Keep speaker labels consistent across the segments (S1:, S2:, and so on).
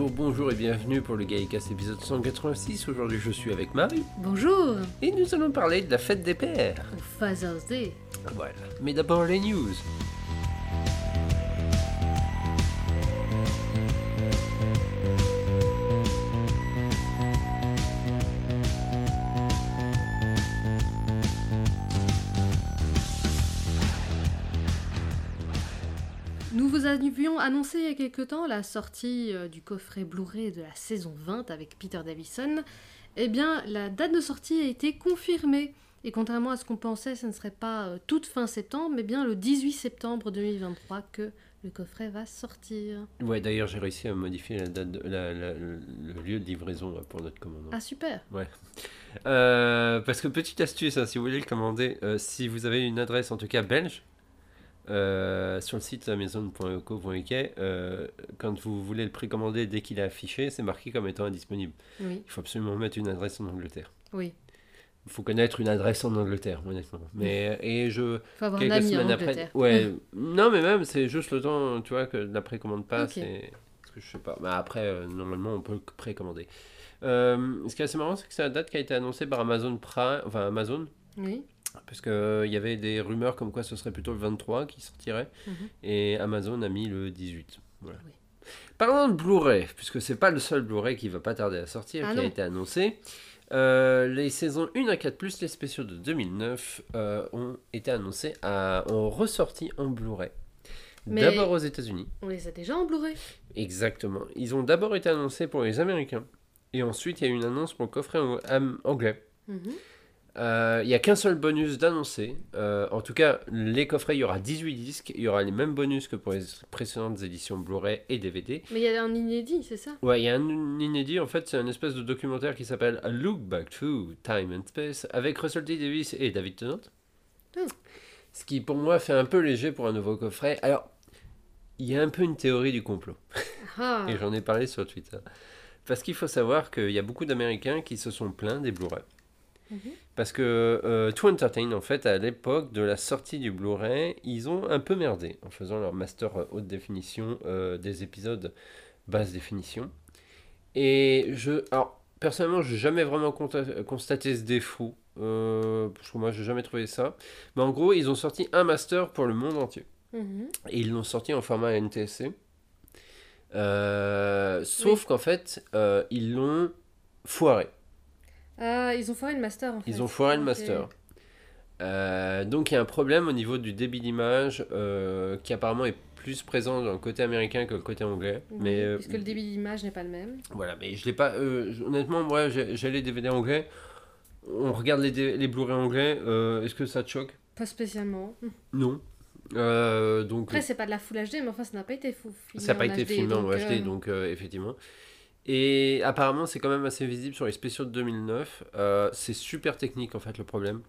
S1: Bonjour, bonjour et bienvenue pour le Gaïcast épisode 186. Aujourd'hui je suis avec Marie
S2: Bonjour
S1: et nous allons parler de la fête des pères.
S2: Ou Father's Day.
S1: Voilà. Mais d'abord les news.
S2: Avions annoncé il y a quelque temps la sortie euh, du coffret Blu-ray de la saison 20 avec Peter Davison. Eh bien, la date de sortie a été confirmée. Et contrairement à ce qu'on pensait, ce ne serait pas euh, toute fin septembre, mais bien le 18 septembre 2023 que le coffret va sortir.
S1: Ouais, d'ailleurs j'ai réussi à modifier la date, de- la- la- le lieu de livraison là, pour notre commandant.
S2: Ah super
S1: Euh, parce que petite astuce, hein, si vous voulez le commander, euh, si vous avez une adresse en tout cas belge, euh, sur le site amazon.co.uk, euh, quand vous voulez le précommander dès qu'il est affiché, c'est marqué comme étant indisponible.
S2: Oui,
S1: Il faut absolument mettre une adresse en Angleterre.
S2: oui.
S1: Il faut connaître une adresse en Angleterre, honnêtement. Mais et je
S2: Il faut avoir un
S1: quelques
S2: ami en
S1: après,
S2: Angleterre.
S1: ouais, non mais même c'est juste le temps, tu vois, que la précommande passe.
S2: Ok.
S1: Et... Parce que je sais pas. Mais après, euh, normalement, on peut le précommander. Ce qui est assez marrant, c'est que c'est la date qui a été annoncée par Amazon Prime, enfin Amazon,
S2: Oui.
S1: Parce que euh, y avait des rumeurs comme quoi ce serait plutôt le 23 qui sortirait,
S2: Mhm.
S1: et Amazon a mis le 18. Voilà.
S2: Oui.
S1: Parlant de Blu-ray, puisque c'est pas le seul Blu-ray qui va pas tarder à sortir,
S2: Ah
S1: qui a été annoncé. euh, les saisons 1 à 4 plus les spéciaux de 2009 euh, ont été annoncés, à, ont ressorti en Blu-ray. D'abord aux États-Unis.
S2: On les a déjà en Blu-ray.
S1: Exactement. Ils ont d'abord été annoncés pour les Américains. Et ensuite, il y a eu une annonce pour le coffret anglais.
S2: Mhm.
S1: Euh, Il n'y a qu'un seul bonus d'annoncer. Euh, en tout cas, les coffrets, il y aura 18 disques. Il y aura les mêmes bonus que pour les précédentes éditions Blu-ray et DVD.
S2: Mais il y a un inédit, c'est ça?
S1: Ouais, il y a un inédit. En fait, c'est un espèce de documentaire qui s'appelle A Look Back to Time and Space avec Russell T. Davis et David Tennant.
S2: Oh.
S1: Ce qui, pour moi, fait un peu léger pour un nouveau coffret. Alors, il y a un peu une théorie du complot.
S2: Ah
S1: Et j'en ai parlé sur Twitter. Parce qu'il faut savoir qu'il y a beaucoup d'Américains qui se sont plaints des Blu-ray.
S2: Mhm.
S1: Parce que euh, To Entertain, en fait, à l'époque de la sortie du Blu-ray, ils ont un peu merdé en faisant leur master euh, haute définition euh, des épisodes basse définition. Et je. Alors, personnellement, je n'ai jamais vraiment constaté ce défaut. Euh, parce que moi, j'ai jamais trouvé ça. Mais en gros, ils ont sorti un master pour le monde entier.
S2: Mhm.
S1: Et ils l'ont sorti en format NTSC. Euh, sauf qu'en fait, euh, ils l'ont foiré.
S2: Ah, ils ont foiré le master en fait.
S1: Ils ont foiré le master. Euh, donc il y a un problème au niveau du débit d'image euh, qui apparemment est plus présent dans le côté américain que le côté anglais.
S2: Mhm.
S1: Mais euh,
S2: Puisque le débit d'image n'est pas le même.
S1: voilà, mais je l'ai pas. euh, honnêtement, moi j'ai les DVD anglais. On regarde les, les Blu-ray anglais. Est-ce que ça te choque?
S2: Pas spécialement.
S1: Non. Donc
S2: Après, c'est pas de la Full HD, mais enfin, ça n'a pas été fou- filmé
S1: Ça n'a pas été
S2: HD,
S1: filmé en HD, donc effectivement. Et apparemment, c'est quand même assez visible sur les spéciaux de 2009. Euh, c'est super technique en fait le problème.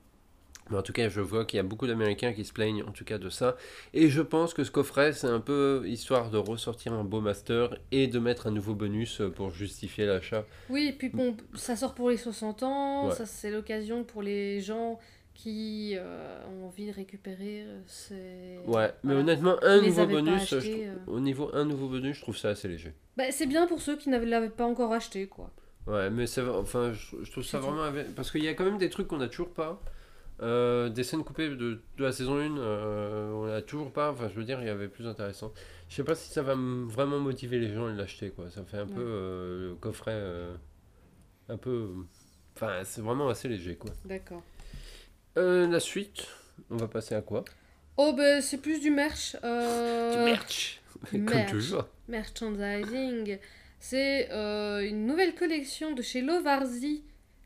S1: Mais en tout cas, je vois qu'il y a beaucoup d'Américains qui se plaignent en tout cas de ça. Et je pense que ce coffret, c'est un peu histoire de ressortir un beau master et de mettre un nouveau bonus pour justifier l'achat.
S2: Oui, et puis bon, ça sort pour les 60 ans,
S1: Ouais.
S2: ça c'est l'occasion pour les gens qui euh, ont envie de récupérer euh, ces...
S1: Ouais, mais
S2: Voilà.
S1: honnêtement, un nouveau bonus, je
S2: euh.
S1: au niveau un nouveau bonus, je trouve ça assez léger.
S2: Bah, c'est bien pour ceux qui ne l'avaient pas encore acheté, quoi.
S1: Ouais, mais c'est enfin, je, je trouve ça vraiment. Parce qu'il y a quand même des trucs qu'on n'a toujours pas. Euh, des scènes coupées de, de la saison 1, euh, on n'a toujours pas. Enfin, je veux dire, il y avait plus intéressant. Je sais pas si ça va vraiment motiver les gens à l'acheter, quoi. Ça fait un peu euh, le coffret. un peu. Enfin, c'est vraiment assez léger, quoi.
S2: D'accord.
S1: Euh, la suite, on va passer à quoi?
S2: Oh, bah, c'est plus du merch. euh,
S1: Du merch Comme
S2: merch.
S1: toujours.
S2: Merchandising. C'est euh, une nouvelle collection de chez Lovarzi.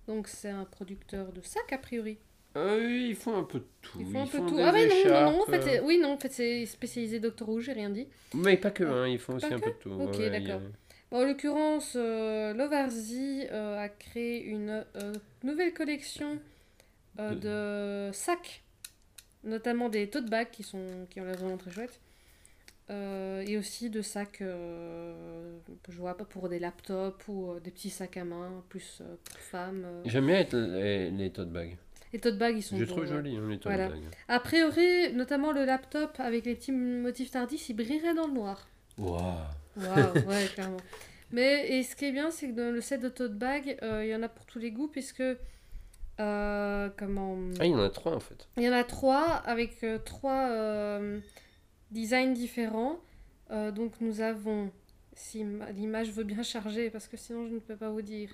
S2: Donc, c'est un producteur de sacs, a priori.
S1: Euh, oui, ils font un peu de tout.
S2: Ils font un peu
S1: font
S2: tout. Ah, ouais, non, non, non, en fait, c'est- oui, non, en fait, c'est spécialisé Doctor Who, j'ai rien dit.
S1: Mais pas que, hein, ils font aussi un peu de tout.
S2: Ok,
S1: ouais, y
S2: d'accord. Bon, en l'occurrence, euh, Lovarzi euh, a créé une euh, nouvelle collection euh, de sacs, notamment des tote bags qui, sont, qui ont l'air vraiment très chouettes. Euh, et aussi de sacs, euh, je vois pas pour des laptops ou euh, des petits sacs à main, plus pour femmes.
S1: J'aime bien les, les tote bags.
S2: Les tote bags, ils sont
S1: Je trouve
S2: ouais.
S1: joli, hein, les tote
S2: Voilà.
S1: bags.
S2: A priori, notamment le laptop avec les petits motifs tardifs, il brillerait dans le noir.
S1: Waouh.
S2: Waouh, ouais, clairement. Mais et ce qui est bien, c'est que dans le set de tote bag, euh, il y en a pour tous les goûts, puisque. Euh, comment.
S1: Ah, il y en a trois en fait.
S2: Il y en a trois avec euh, trois euh, designs différents. Euh, donc nous avons, si ma- l'image veut bien charger, parce que sinon je ne peux pas vous dire.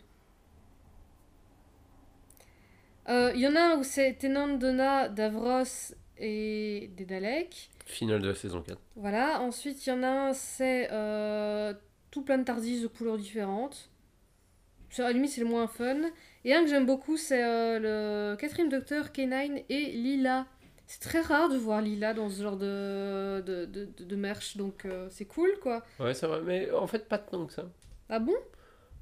S2: Il y en a un où c'est Tenant Donna, Davros et des Daleks.
S1: Finale de la saison 4.
S2: Voilà. Ensuite, il y en a un, c'est tout plein de Tardis de couleurs différentes. À la limite, c'est le moins fun. Et un que j'aime beaucoup, c'est euh, le quatrième docteur, K9 et Lila. C'est très rare de voir Lila dans ce genre de, de, de, de- merch, donc euh, c'est cool, quoi.
S1: Ouais, c'est vrai, mais en fait, pas tant que ça.
S2: Ah bon?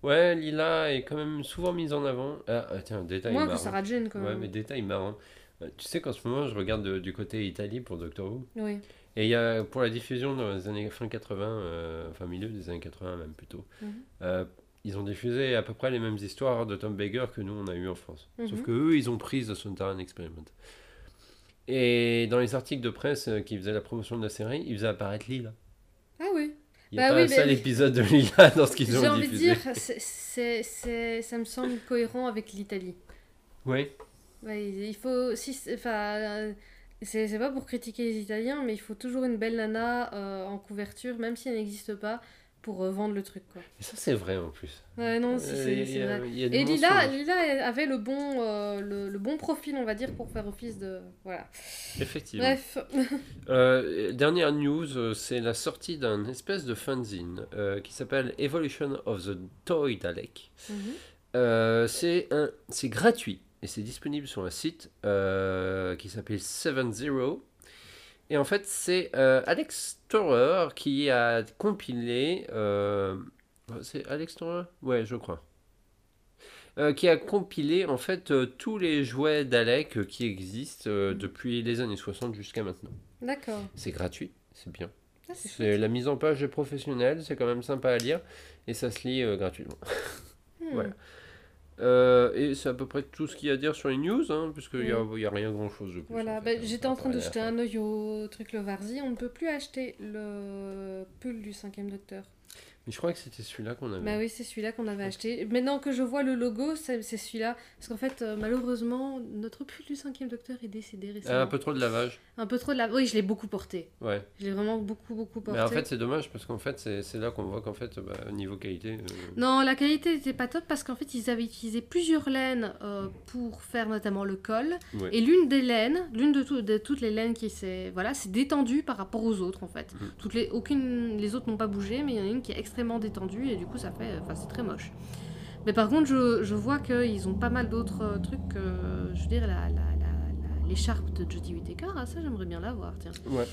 S1: Ouais, Lila est quand même souvent mise en avant. Ah, ah, tiens, détail
S2: Moins que
S1: marrant.
S2: Sarah Jane, quand
S1: Ouais,
S2: même.
S1: mais détail marrant. Euh, Tu sais qu'en ce moment, je regarde de- du côté Italie pour Doctor Who.
S2: Oui.
S1: Et il y a, pour la diffusion dans les années fin 80, euh, enfin milieu des années 80 même plutôt,
S2: Mhm.
S1: euh, ils ont diffusé à peu près les mêmes histoires de Tom Baker que nous on a eu en France. Sauf
S2: Mhm.
S1: que eux, ils ont pris The Sontaran Experiment. Et dans les articles de presse euh, qui faisaient la promotion de la série, ils faisaient apparaître Lila.
S2: Ah oui.
S1: Il n'y a
S2: Bah
S1: pas
S2: oui,
S1: un seul
S2: mais-
S1: épisode de Lila dans ce qu'ils
S2: J'ai
S1: ont
S2: envie de
S1: diffusé.
S2: dire, c'est- c'est- ça me semble cohérent avec l'Italie.
S1: Oui,
S2: Ouais, il faut. Si, enfin, euh, c'est c'est pas pour critiquer les Italiens, mais il faut toujours une belle nana euh, en couverture, même si elle n'existe pas, pour euh, vendre le truc, quoi.
S1: et ça c'est vrai en plus.
S2: Ouais, non,
S1: Euh,
S2: c'est
S1: a-
S2: vrai. Et Lila. Lila avait le bon, euh, le, le bon profil, on va dire, pour faire office de. Voilà.
S1: Effectivement.
S2: Bref.
S1: Euh, dernière news, euh, c'est la sortie d'un espèce de fanzine euh, qui s'appelle Evolution of the Toy Dalek.
S2: Mhm.
S1: Euh, c'est un, c'est gratuit et c'est disponible sur un site euh, qui s'appelle 70. Et en fait, c'est euh, Alex Torer qui a compilé. euh, c'est Alex Torer Ouais, je crois. Euh, qui a compilé en fait tous les jouets d'Alec qui existent depuis les années 60 jusqu'à maintenant.
S2: D'accord.
S1: C'est gratuit, c'est bien.
S2: Ah, c'est
S1: la mise en page est professionnelle, c'est quand même sympa à lire et ça se lit gratuitement.
S2: Hmm.
S1: voilà. Euh, et c'est à peu près tout ce qu'il y a à dire sur les news, hein, puisqu'il n'y a, rien grand chose de plus.
S2: Voilà,
S1: en fait,
S2: bah,
S1: hein.
S2: j'étais en train de jeter un œil au truc le Varzi. On ne peut plus acheter le pull du cinquième docteur.
S1: Mais je crois que c'était celui-là qu'on avait.
S2: Bah oui, c'est celui-là qu'on avait acheté. Maintenant que je vois le logo, c'est celui-là. Parce qu'en fait, euh, malheureusement, notre pull du cinquième docteur est décédé récemment.
S1: Ah, un peu trop de lavage.
S2: Un peu trop de la... Oui, je l'ai beaucoup porté.
S1: Ouais.
S2: Je l'ai vraiment beaucoup, beaucoup porté.
S1: Mais en fait, c'est dommage parce qu'en fait, c'est là qu'on voit qu'en fait, bah, niveau qualité. euh,
S2: Non, la qualité n'était pas top parce qu'en fait, ils avaient utilisé plusieurs laines euh, pour faire notamment le col.
S1: ouais.
S2: Et l'une des laines, l'une de, tout- de toutes les laines qui s'est voilà, c'est détendue par rapport aux autres en fait.
S1: Mhm.
S2: Toutes les, aucune, les autres n'ont pas bougé, mais il y en a une qui est extrêmement détendue et du coup ça fait, enfin c'est très moche. Mais par contre, je, je vois qu'ils ont pas mal d'autres euh, trucs. euh, je veux dire, la, la- la- la- l'écharpe de Jodie Whittaker, ah, ça j'aimerais bien l'avoir, tiens.
S1: Ouais.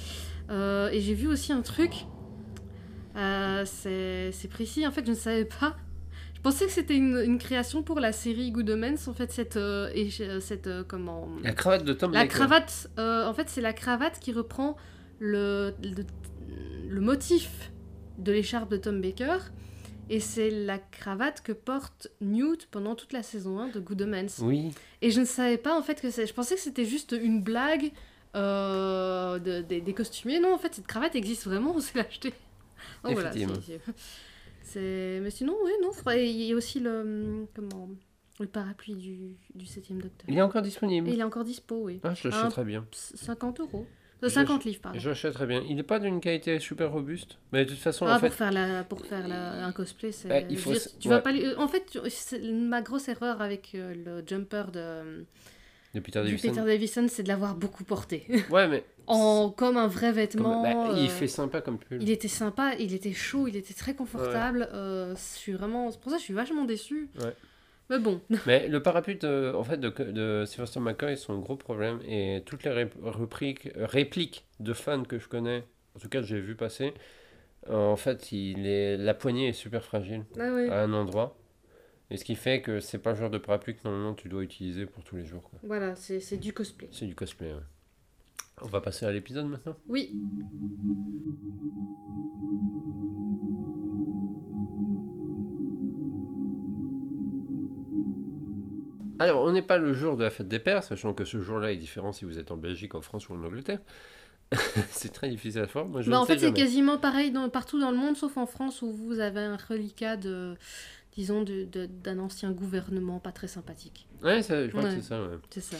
S2: Euh, et j'ai vu aussi un truc. euh, c'est c'est précis, en fait, je ne savais pas. Je pensais que c'était une, une création pour la série Good Omens, en fait, cette. euh, et, cette euh, comment.
S1: La cravate de Tom
S2: La cravate, euh, en fait, c'est la cravate qui reprend le, le, le motif de l'écharpe de Tom Baker. Et c'est la cravate que porte Newt pendant toute la saison 1 de Good Omens.
S1: Oui.
S2: Et je ne savais pas en fait que c'est. Je pensais que c'était juste une blague euh, de- des- des costumiers. Non, en fait, cette cravate existe vraiment, on s'est l'acheter. Donc voilà, c'est- c'est- c'est. Mais sinon, oui, non. Il y a aussi le. Comment Le parapluie du, du 7ème Docteur.
S1: Il est encore disponible.
S2: Et il est encore dispo, oui.
S1: Ah, je l'achèterais bien.
S2: 50 euros.
S1: Je
S2: 50 livres, pardon.
S1: Je l'achèterais bien. Il n'est pas d'une qualité super robuste. Mais de toute façon,
S2: Ah,
S1: en fait.
S2: pour faire, la, pour faire la- un cosplay, c'est.
S1: Ouais, il faut
S2: dire, tu vas
S1: ouais.
S2: pas lui- En fait, ma grosse erreur avec euh, le jumper de,
S1: De Peter Davison.
S2: Peter Davison, c'est de l'avoir beaucoup porté.
S1: Ouais, mais.
S2: en, comme un vrai
S1: comme-
S2: vêtement.
S1: bah, il
S2: euh,
S1: fait sympa comme pull.
S2: il était sympa, il était chaud, il était très confortable. euh, je suis vraiment. C'est pour ça que je suis vachement déçue.
S1: Ouais.
S2: Mais bon.
S1: Mais le parapluie de, en fait, de, de Sylvester McCoy, c'est un gros problème. Et toutes les rép- répliques, répliques de fans que je connais, en tout cas que j'ai vu passer, euh, en fait, il est, la poignée est super fragile
S2: Ah
S1: à un endroit. Et ce qui fait que c'est pas le genre de parapluie que normalement tu dois utiliser pour tous les jours. quoi.
S2: Voilà, c'est c'est du cosplay.
S1: C'est du cosplay. ouais. On va passer à l'épisode maintenant?
S2: Oui.
S1: Alors, on n'est pas le jour de la fête des pères, sachant que ce jour-là est différent si vous êtes en Belgique, en France ou en Angleterre. c'est très difficile à faire. Moi, je
S2: Bah,
S1: ne
S2: en fait, c'est quasiment pareil dans, partout dans le monde, sauf en France où vous avez un reliquat de, disons, d'un ancien gouvernement pas très sympathique.
S1: Ouais, ça, je crois
S2: Ouais.
S1: que c'est ça. ouais.
S2: C'est ça.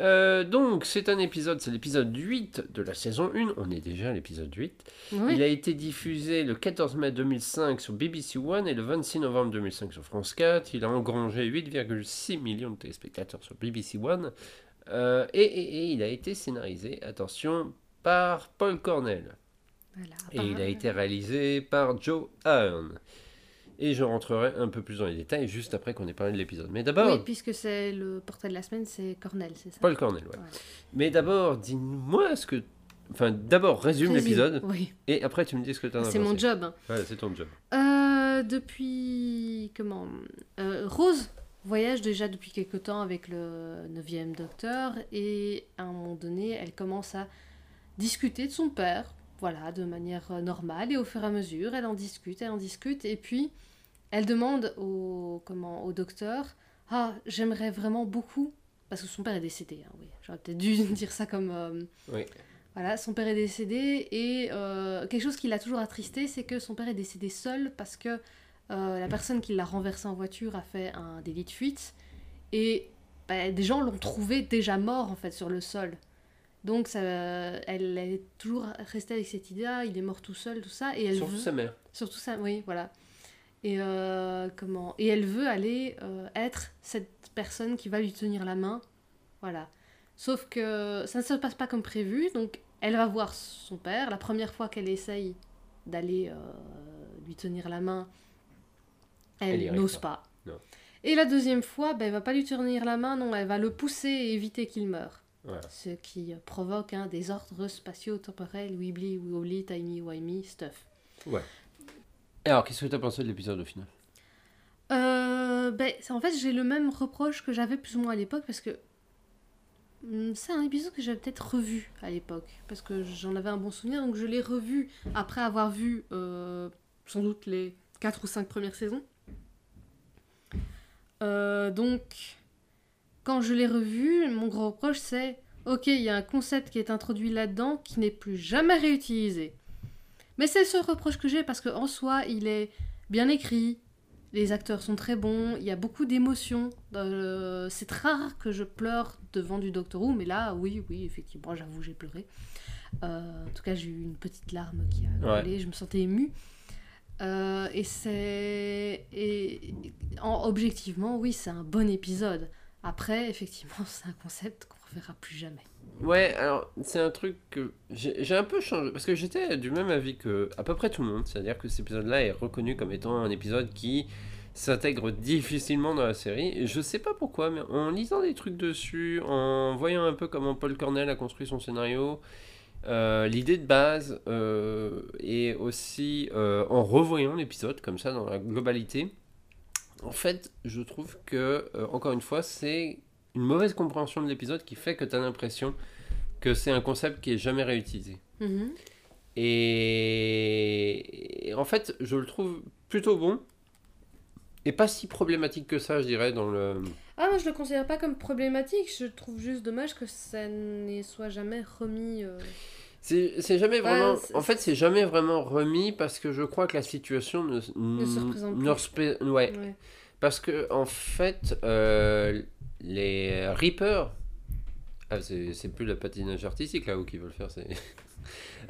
S1: Euh, donc, c'est un épisode, c'est l'épisode 8 de la saison 1. On est déjà à l'épisode 8.
S2: Oui.
S1: Il a été diffusé le 14 mai 2005 sur BBC One et le 26 novembre 2005 sur France 4. Il a engrangé 8,6 millions de téléspectateurs sur BBC One. Euh, et, et- et il a été scénarisé, attention, par Paul Cornell.
S2: Voilà.
S1: Et il a été réalisé par Joe Ahern. Et je rentrerai un peu plus dans les détails juste après qu'on ait parlé de l'épisode. Mais d'abord,
S2: Oui, puisque c'est le portrait de la semaine, c'est Cornel, c'est ça
S1: Paul Cornell, ouais.
S2: Ouais.
S1: Mais d'abord, dis-moi ce que... Enfin, d'abord, résume
S2: Résume.
S1: l'épisode.
S2: Oui,
S1: Et après, tu me dis ce que tu as
S2: c'est mon job.
S1: Ouais, c'est ton job.
S2: Euh, depuis. Comment euh, Rose voyage déjà depuis quelque temps avec le 9e docteur et à un moment donné, elle commence à discuter de son père, voilà, de manière euh, normale et au fur et à mesure, elle en discute, elle en discute et puis elle demande au, comment, au docteur Ah, j'aimerais vraiment beaucoup. Parce que son père est décédé, hein, oui. J'aurais peut-être dû dire ça comme. euh,
S1: Oui.
S2: voilà, son père est décédé et euh, quelque chose qui l'a toujours attristé, c'est que son père est décédé seul parce que euh, la personne qui l'a renversé en voiture a fait un délit de fuite et bah, des gens l'ont trouvé déjà mort en fait sur le sol. Donc ça, elle est toujours restée avec cette idée, ah, il est mort tout seul, tout ça, et elle
S1: Surtout
S2: veut...
S1: sa mère.
S2: Surtout ça, oui, voilà. Et euh, comment? Et elle veut aller euh, être cette personne qui va lui tenir la main, voilà. Sauf que ça ne se passe pas comme prévu, donc elle va voir son père. La première fois qu'elle essaye d'aller euh, lui tenir la main,
S1: Elle
S2: n'ose
S1: pas.
S2: Et la deuxième fois, ben, elle va pas lui tenir la main, non, elle va le pousser et éviter qu'il meure. Ce qui provoque un désordre spatio-temporel, wibbly, wobbly, tiny, wimey, stuff.
S1: Et alors, qu'est-ce que tu as pensé de l'épisode au final
S2: Euh, ben, en fait, j'ai le même reproche que j'avais plus ou moins à l'époque parce que hum, c'est un épisode que j'avais peut-être revu à l'époque parce que j'en avais un bon souvenir donc je l'ai revu après avoir vu euh, sans doute les 4 ou 5 premières saisons. Euh, donc, quand je l'ai revu, mon gros reproche c'est ok, il y a un concept qui est introduit là-dedans qui n'est plus jamais réutilisé. Mais c'est ce reproche que j'ai parce qu'en soi, il est bien écrit, les acteurs sont très bons, il y a beaucoup d'émotions. Euh, c'est rare que je pleure devant du Doctor Who, mais là, oui, oui, effectivement, j'avoue, j'ai pleuré. Euh, en tout cas, j'ai eu une petite larme qui a
S1: Ouais.
S2: roulé, je me sentais émue. Euh, et c'est. Et, en- objectivement, oui, c'est un bon épisode. Après, effectivement, c'est un concept qu'on ne reverra plus jamais.
S1: Ouais, alors, c'est un truc que j'ai un peu changé. Parce que j'étais du même avis que à peu près tout le monde. C'est-à-dire que cet épisode-là est reconnu comme étant un épisode qui s'intègre difficilement dans la série. Je sais pas pourquoi, mais en lisant des trucs dessus, en voyant un peu comment Paul Cornell a construit son scénario, euh, l'idée de base, euh, et aussi euh, en revoyant l'épisode comme ça dans la globalité, en fait, je trouve que, euh, encore une fois, c'est une mauvaise compréhension de l'épisode qui fait que tu as l'impression que c'est un concept qui est jamais réutilisé.
S2: Mhm.
S1: Et... et en fait, je le trouve plutôt bon et pas si problématique que ça, je dirais, dans le...
S2: Ah, moi je le considère pas comme problématique, je trouve juste dommage que ça ne soit jamais remis. euh,
S1: C'est c'est jamais
S2: Ouais,
S1: vraiment... en fait, c'est jamais vraiment remis parce que je crois que la situation ne,
S2: Ne se représente
S1: ne
S2: plus.
S1: ouais.
S2: ouais.
S1: Parce que, en fait, euh, les Reapers. Ah, c'est plus le patinage artistique là où qu'ils veulent faire.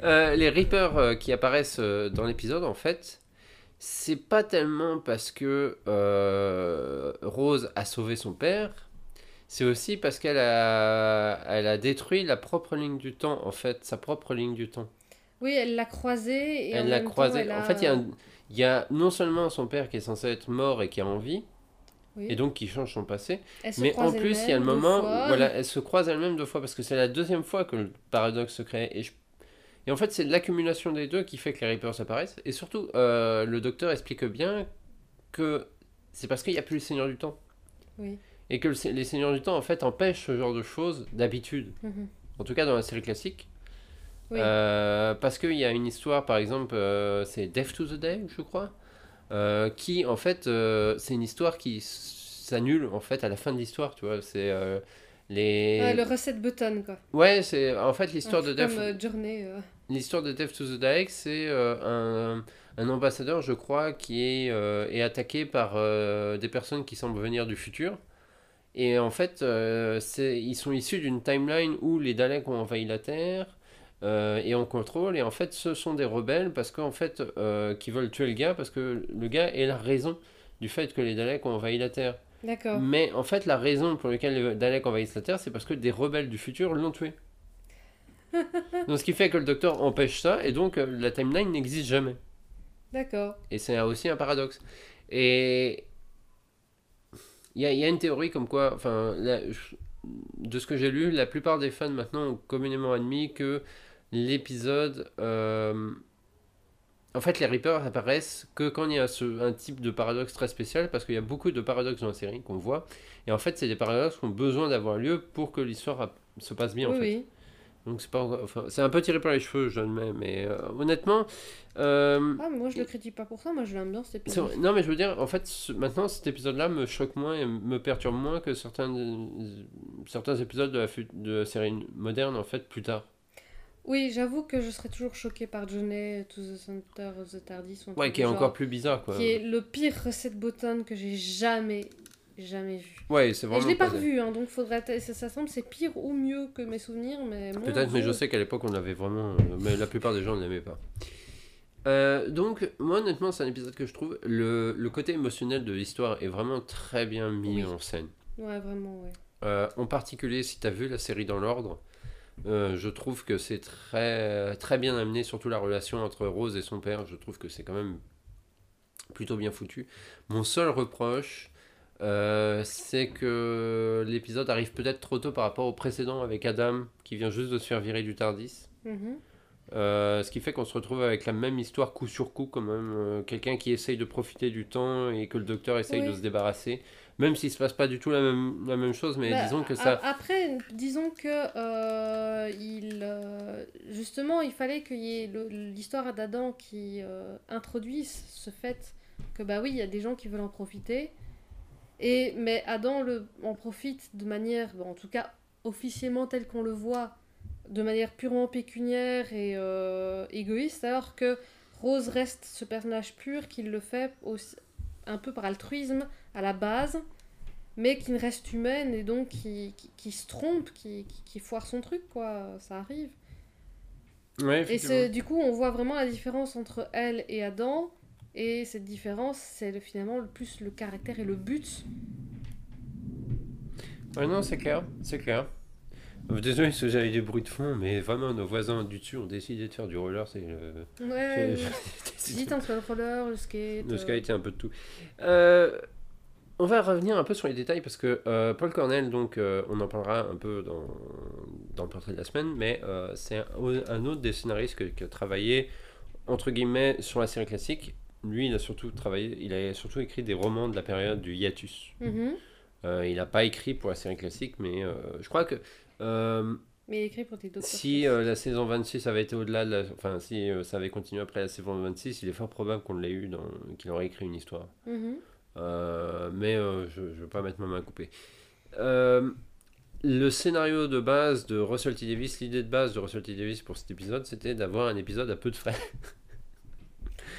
S1: Euh, les Reapers euh, qui apparaissent euh, dans l'épisode, en fait, c'est pas tellement parce que euh, Rose a sauvé son père. C'est aussi parce qu'elle a, elle a détruit la propre ligne du temps, en fait, sa propre ligne du temps.
S2: Oui, elle l'a croisé et
S1: elle l'a
S2: même temps,
S1: croisé.
S2: elle a-
S1: En fait, il y a, un- il y a non seulement son père qui est censé être mort et qui a envie,
S2: Oui.
S1: et donc qui change son passé, mais en plus, il y a le moment
S2: fois.
S1: où voilà, elle se croise elle-même deux fois parce que c'est la deuxième fois que le paradoxe se crée. Et, je- et en fait, c'est l'accumulation des deux qui fait que les Reapers apparaissent. Et surtout, euh, le docteur explique bien que c'est parce qu'il n'y a plus le Seigneur du Temps.
S2: Oui.
S1: Et que le- les Seigneurs du Temps, en fait, empêchent ce genre de choses d'habitude.
S2: Mhm.
S1: En tout cas, dans la série classique.
S2: Oui.
S1: Euh, parce qu'il y a une histoire, par exemple, euh, c'est Death to the Day, je crois, euh, qui, en fait, c'est une histoire qui s'annule, en fait, à la fin de l'histoire, tu vois. C'est Les...
S2: Ouais, le recette button, quoi.
S1: Ouais, c'est en fait l'histoire de Death,
S2: Comme euh.
S1: l'histoire de Death to the Daleks, c'est un, un ambassadeur, je crois, qui est, euh, est attaqué par euh, des personnes qui semblent venir du futur. Et en fait, euh, c'est, ils sont issus d'une timeline où les Daleks ont envahi la Terre euh, et en contrôle. Et en fait, ce sont des rebelles parce qu'en fait, euh, qui veulent tuer le gars parce que le gars est la raison du fait que les Daleks ont envahi la Terre.
S2: D'accord.
S1: Mais en fait, la raison pour laquelle les Daleks envahissent la Terre, c'est parce que des rebelles du futur l'ont tué. donc, ce qui fait que le docteur empêche ça, et donc euh, la timeline n'existe jamais.
S2: D'accord.
S1: Et c'est aussi un paradoxe. Et il y a, y a une théorie comme quoi, enfin, de ce que j'ai lu, la plupart des fans maintenant ont communément admis que l'épisode. euh, en fait, les Reapers apparaissent que quand il y a ce- un type de paradoxe très spécial, parce qu'il y a beaucoup de paradoxes dans la série qu'on voit. Et en fait, c'est des paradoxes qui ont besoin d'avoir lieu pour que l'histoire a- se passe bien.
S2: oui,
S1: en fait.
S2: oui.
S1: Donc c'est pas, enfin, c'est un peu tiré par les cheveux, je l'admets, mais euh, honnêtement, euh,
S2: Ah, mais moi, je le critique pas pour ça. Moi, je l'aime bien, cet épisode.
S1: Non, mais je veux dire, en fait, ce- maintenant, cet épisode-là me choque moins et me perturbe moins que certains, certains épisodes de la, fu- de la série moderne, en fait, plus tard.
S2: Oui, j'avoue que je serais toujours choquée par Journey to the Center of the TARDIS.
S1: Ouais, qui est encore plus bizarre, quoi.
S2: Qui est le pire recette button que j'ai jamais, jamais vu.
S1: Ouais, c'est
S2: Et
S1: vraiment.
S2: je l'ai pas revu, hein, donc faudrait. Ça, ça semble c'est pire ou mieux que mes souvenirs, mais. mon
S1: Peut-être, mais je sais qu'à l'époque, on l'avait vraiment. Mais la plupart des gens ne l'aimaient pas. Euh, donc, moi, honnêtement, c'est un épisode que je trouve. Le, le côté émotionnel de l'histoire est vraiment très bien mis
S2: Oui.
S1: en scène.
S2: Ouais, vraiment, ouais.
S1: Euh, en particulier, si tu as vu la série dans l'ordre, euh, je trouve que c'est très, très bien amené, surtout la relation entre Rose et son père. Je trouve que c'est quand même plutôt bien foutu. Mon seul reproche, euh, c'est que l'épisode arrive peut-être trop tôt par rapport au précédent avec Adam, qui vient juste de se faire virer du Tardis.
S2: Mhm.
S1: Euh, ce qui fait qu'on se retrouve avec la même histoire coup sur coup, quand même. Quelqu'un qui essaye de profiter du temps et que le docteur essaye
S2: Oui.
S1: de se débarrasser. Même s'il se passe pas du tout la même, la même chose, mais
S2: Bah,
S1: disons que ça.
S2: Après, disons que euh, il, euh, justement, il fallait qu'il y ait l'histoire d'Adam qui euh, introduise ce fait que bah oui, il y a des gens qui veulent en profiter. Et mais Adam le, en profite de manière, bon, en tout cas officiellement tel qu'on le voit, de manière purement pécuniaire et égoïste, alors que Rose reste ce personnage pur qui le fait aussi, un peu par altruisme à la base, mais qui ne reste humaine et donc qui, qui, qui se trompe, qui, qui, qui foire son truc, quoi. Ça arrive.
S1: Ouais,
S2: Et du coup, on voit vraiment la différence entre elle et Adam. Et cette différence, c'est le- finalement le plus le caractère et le but.
S1: Ouais, non, c'est clair, c'est clair. Euh, Désolé si j'avais des bruits de fond, mais vraiment, nos voisins du dessus ont décidé de faire du roller. C'est le.
S2: Ouais. entre le roller, le skate.
S1: Le
S2: euh,
S1: skate et un peu de tout. Euh, on va revenir un peu sur les détails parce que euh, Paul Cornell, donc, euh, on en parlera un peu dans, dans le portrait de la semaine, mais euh, c'est un, un autre des scénaristes qui a travaillé entre guillemets sur la série classique. Lui, il a surtout travaillé, il a surtout écrit des romans de la période du hiatus.
S2: mhm.
S1: Euh, il n'a pas écrit pour la série classique, mais je crois que
S2: Mais écrit pour docteurs.
S1: si la saison 26 avait été au-delà de la... Enfin, si ça avait continué après la saison 26, il est fort probable qu'on l'ait eu, qu'il aurait écrit une histoire.
S2: Mhm.
S1: Euh, mais euh, je ne veux pas mettre ma main coupée. Euh, le scénario de base de Russell T. Davis, l'idée de base de Russell T. Davis pour cet épisode, c'était d'avoir un épisode à peu de frais.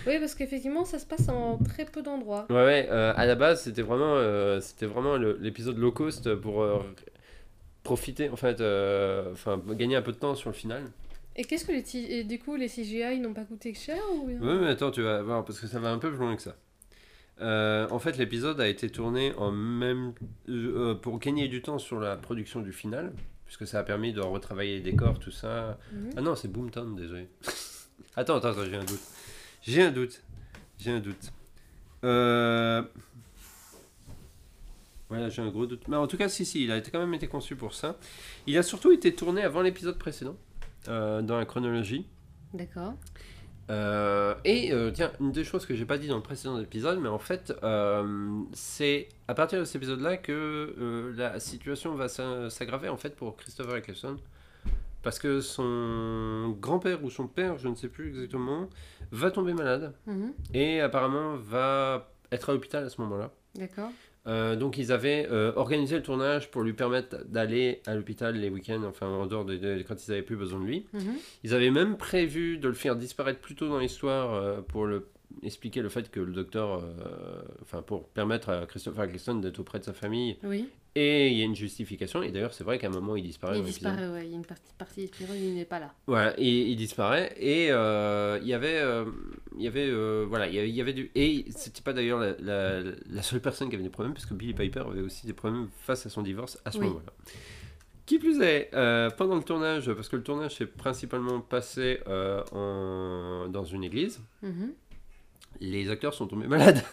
S2: Oui, parce qu'effectivement, ça se passe en très peu d'endroits.
S1: Ouais, ouais, euh, à la base, c'était vraiment, euh, c'était vraiment l'épisode low cost pour euh, profiter, en fait, euh, enfin, gagner un peu de temps sur le final.
S2: Et qu'est-ce que les et du coup les CGI n'ont pas coûté cher ou
S1: Ouais, mais attends, tu vas voir, parce que ça va un peu plus loin que ça. Euh, en fait, l'épisode a été tourné en même euh, pour gagner du temps sur la production du final, puisque ça a permis de retravailler les décors, tout ça.
S2: Mhm.
S1: Ah non, c'est Boomtown, désolé. attends, attends, attends, j'ai un doute. J'ai un doute. J'ai un doute. Euh... Voilà, j'ai un gros doute. Mais en tout cas, si, si, il a été quand même été conçu pour ça. Il a surtout été tourné avant l'épisode précédent, euh, dans la chronologie.
S2: D'accord.
S1: Euh, et euh, tiens, une des choses que j'ai pas dit dans le précédent épisode, mais en fait, euh, c'est à partir de cet épisode-là que la situation va s'a- s'aggraver en fait pour Christopher Eccleston. Parce que son grand-père ou son père, je ne sais plus exactement, va tomber malade
S2: Mhm.
S1: et apparemment va être à l'hôpital à ce moment-là.
S2: D'accord.
S1: Euh, donc ils avaient euh, organisé le tournage pour lui permettre d'aller à l'hôpital les week-ends, enfin en dehors de, de- quand ils n'avaient plus besoin de lui.
S2: Mhm.
S1: Ils avaient même prévu de le faire disparaître plus tôt dans l'histoire euh, pour le, expliquer le fait que le docteur, euh, enfin pour permettre à Christopher Eccleston d'être auprès de sa famille.
S2: Oui,
S1: Et il y a une justification. Et d'ailleurs c'est vrai qu'à un moment il disparaît.
S2: il disparaît, ouais. Il y a une partie, partie d'épisode, il n'est pas là.
S1: Voilà, et il disparaît. Et euh, il y avait, euh, il y avait, voilà, il y avait, du. Et c'était pas d'ailleurs la, la, la seule personne qui avait des problèmes, parce que Billy Piper avait aussi des problèmes face à son divorce à ce
S2: Oui.
S1: moment-là. Qui plus est, euh, pendant le tournage, parce que le tournage s'est principalement passé euh, en, dans une église,
S2: Mhm.
S1: Les acteurs sont tombés malades.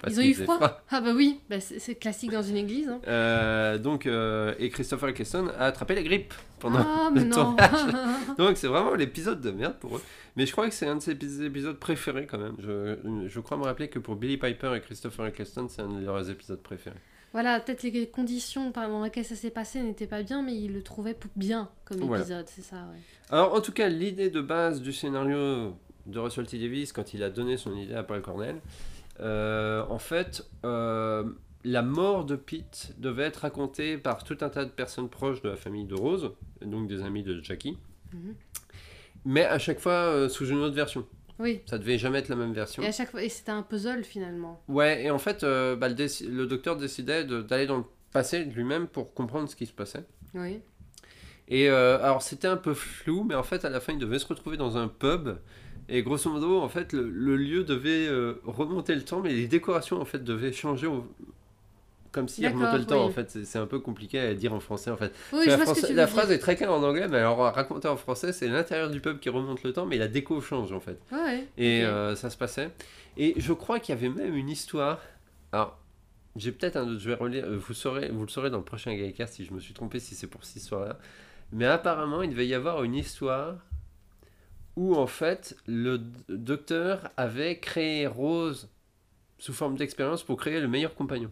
S1: Parce
S2: Ils ont eu froid. Ah bah oui, bah, c'est classique dans une église. Hein.
S1: Euh, donc, euh, et Christopher Eccleston a attrapé la grippe pendant
S2: Ah,
S1: le tournage. Donc c'est vraiment l'épisode de merde pour eux. Mais je crois que c'est un de ses épis- épisodes préférés quand même. Je, je crois me rappeler que pour Billy Piper et Christopher Eccleston, c'est un de leurs épisodes préférés.
S2: Voilà, peut-être les conditions pendant lesquelles ça s'est passé n'étaient pas bien, mais il le trouvait p- bien comme
S1: Voilà.
S2: épisode, c'est ça, ouais.
S1: Alors en tout cas, l'idée de base du scénario de Russell T. Davis, quand il a donné son idée à Paul Cornell, euh, en fait, euh, la mort de Pete devait être racontée par tout un tas de personnes proches de la famille de Rose, donc des amis de Jackie,
S2: Mhm.
S1: mais à chaque fois euh, sous une autre version.
S2: Oui,
S1: Ça devait jamais être la même version.
S2: et à chaque fois, et c'était un puzzle finalement.
S1: Ouais, et en fait, bah, le, le docteur décidait de- d'aller dans le passé lui-même pour comprendre ce qui se passait.
S2: Oui.
S1: Et alors, c'était un peu flou, mais en fait, à la fin, il devait se retrouver dans un pub. Et grosso modo, en fait, le, le lieu devait euh, remonter le temps, mais les décorations, en fait, devaient changer au- comme s'il remontait le temps.
S2: oui.
S1: En fait, c'est un peu compliqué à dire en français, en fait.
S2: Oui,
S1: la
S2: dire.
S1: phrase est très claire en anglais, mais alors racontée en français, c'est l'intérieur du pub qui remonte le temps, mais la déco change, en fait.
S2: Ouais.
S1: Et euh, ça se passait. Et je crois qu'il y avait même une histoire. Alors, j'ai peut-être un doute, je vais relire. euh, Vous, saurez, vous le saurez dans le prochain Gaïcast si je me suis trompé, si c'est pour cette histoire-là. Mais apparemment, il devait y avoir une histoire où, en fait, le docteur avait créé Rose sous forme d'expérience pour créer le meilleur compagnon.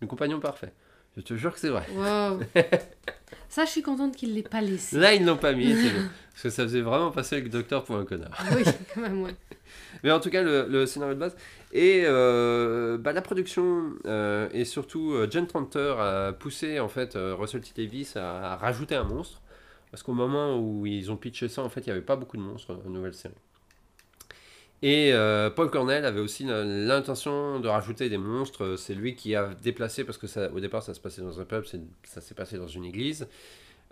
S1: Le compagnon parfait. Je te jure que c'est vrai.
S2: Wow. ça, je suis contente qu'il l'ait pas laissé.
S1: Là, ils ne l'ont pas mis. Parce que ça faisait vraiment passer le docteur pour un connard.
S2: oui, quand même, ouais.
S1: Mais en tout cas, le, le scénario de base. Et euh, bah, la production euh, et surtout euh, John Tranter a poussé en fait euh, Russell T Davis à, à rajouter un monstre. Parce qu'au moment où ils ont pitché ça, en fait, il n'y avait pas beaucoup de monstres dans la nouvelle série. Et euh, Paul Cornell avait aussi l'intention de rajouter des monstres. C'est lui qui a déplacé, parce que au départ ça se passait dans un pub, ça s'est passé dans une église.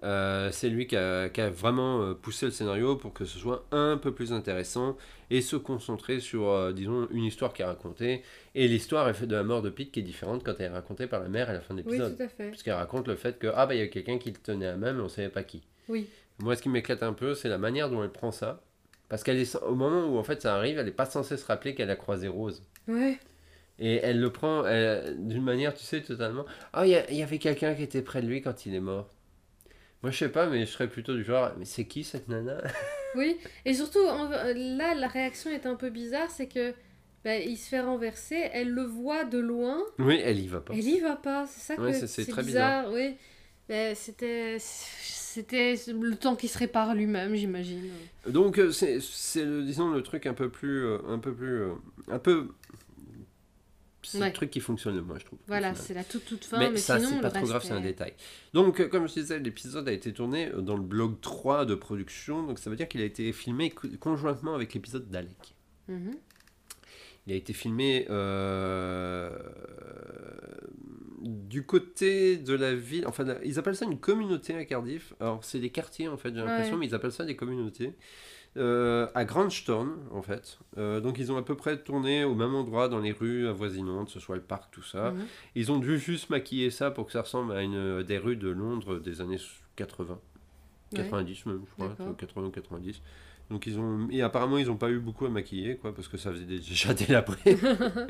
S1: Euh, c'est lui qui a, qui a vraiment euh, poussé le scénario pour que ce soit un peu plus intéressant et se concentrer sur, euh, disons, une histoire qui est racontée. Et l'histoire est faite de la mort de Pete qui est différente quand elle est racontée par la mère à la fin de
S2: Oui,
S1: l'épisode.
S2: tout à fait.
S1: Puisqu'elle raconte le fait que, ah bah il y a quelqu'un qui le tenait à main mais on savait pas qui.
S2: Oui.
S1: Moi, ce qui m'éclate un peu, c'est la manière dont elle prend ça. Parce qu'elle est, au moment où en fait ça arrive, elle n'est pas censée se rappeler qu'elle a croisé Rose.
S2: Ouais.
S1: Et elle le prend d'une manière, tu sais, totalement. Ah, il y, a- il y avait quelqu'un qui était près de lui quand il est mort. Moi, je sais pas, mais je serais plutôt du genre, mais c'est qui cette nana?
S2: Oui, et surtout, en- là, la réaction est un peu bizarre, c'est que bah, il se fait renverser, elle le voit de loin,
S1: Oui, elle y va pas.
S2: elle y va pas, c'est ça
S1: Ouais,
S2: que
S1: c'est- très
S2: bizarre, oui. Bah, c'était c'était le temps qui se répare lui-même, j'imagine.
S1: Donc, euh, c'est, disons, le truc un peu plus. euh, un peu plus. euh, un peu. C'est
S2: Ouais.
S1: le truc qui fonctionne le moins, je trouve.
S2: Voilà, c'est la toute toute fin,
S1: Mais,
S2: mais,
S1: ça, c'est pas trop grave, c'est un détail. Donc, euh, comme je disais, l'épisode a été tourné euh, dans le blog 3 de production, donc ça veut dire qu'il a été filmé co- conjointement avec l'épisode d'Alec.
S2: Mhm.
S1: Il a été filmé euh, du côté de la ville, enfin, ils appellent ça une communauté à Cardiff. Alors, c'est des quartiers en fait, j'ai l'impression,
S2: Ouais.
S1: mais ils appellent ça des communautés. Euh, à Grandstone, en fait. Euh, donc, ils ont à peu près tourné au même endroit dans les rues avoisinantes, ce soit le parc, tout ça.
S2: Mhm.
S1: Ils ont dû juste maquiller ça pour que ça ressemble à une, des rues de Londres des années 80.
S2: Ouais.
S1: 90 même, je crois,
S2: D'accord.
S1: 80 90. Donc ils ont et apparemment ils n'ont pas eu beaucoup à maquiller quoi parce que ça faisait déjà.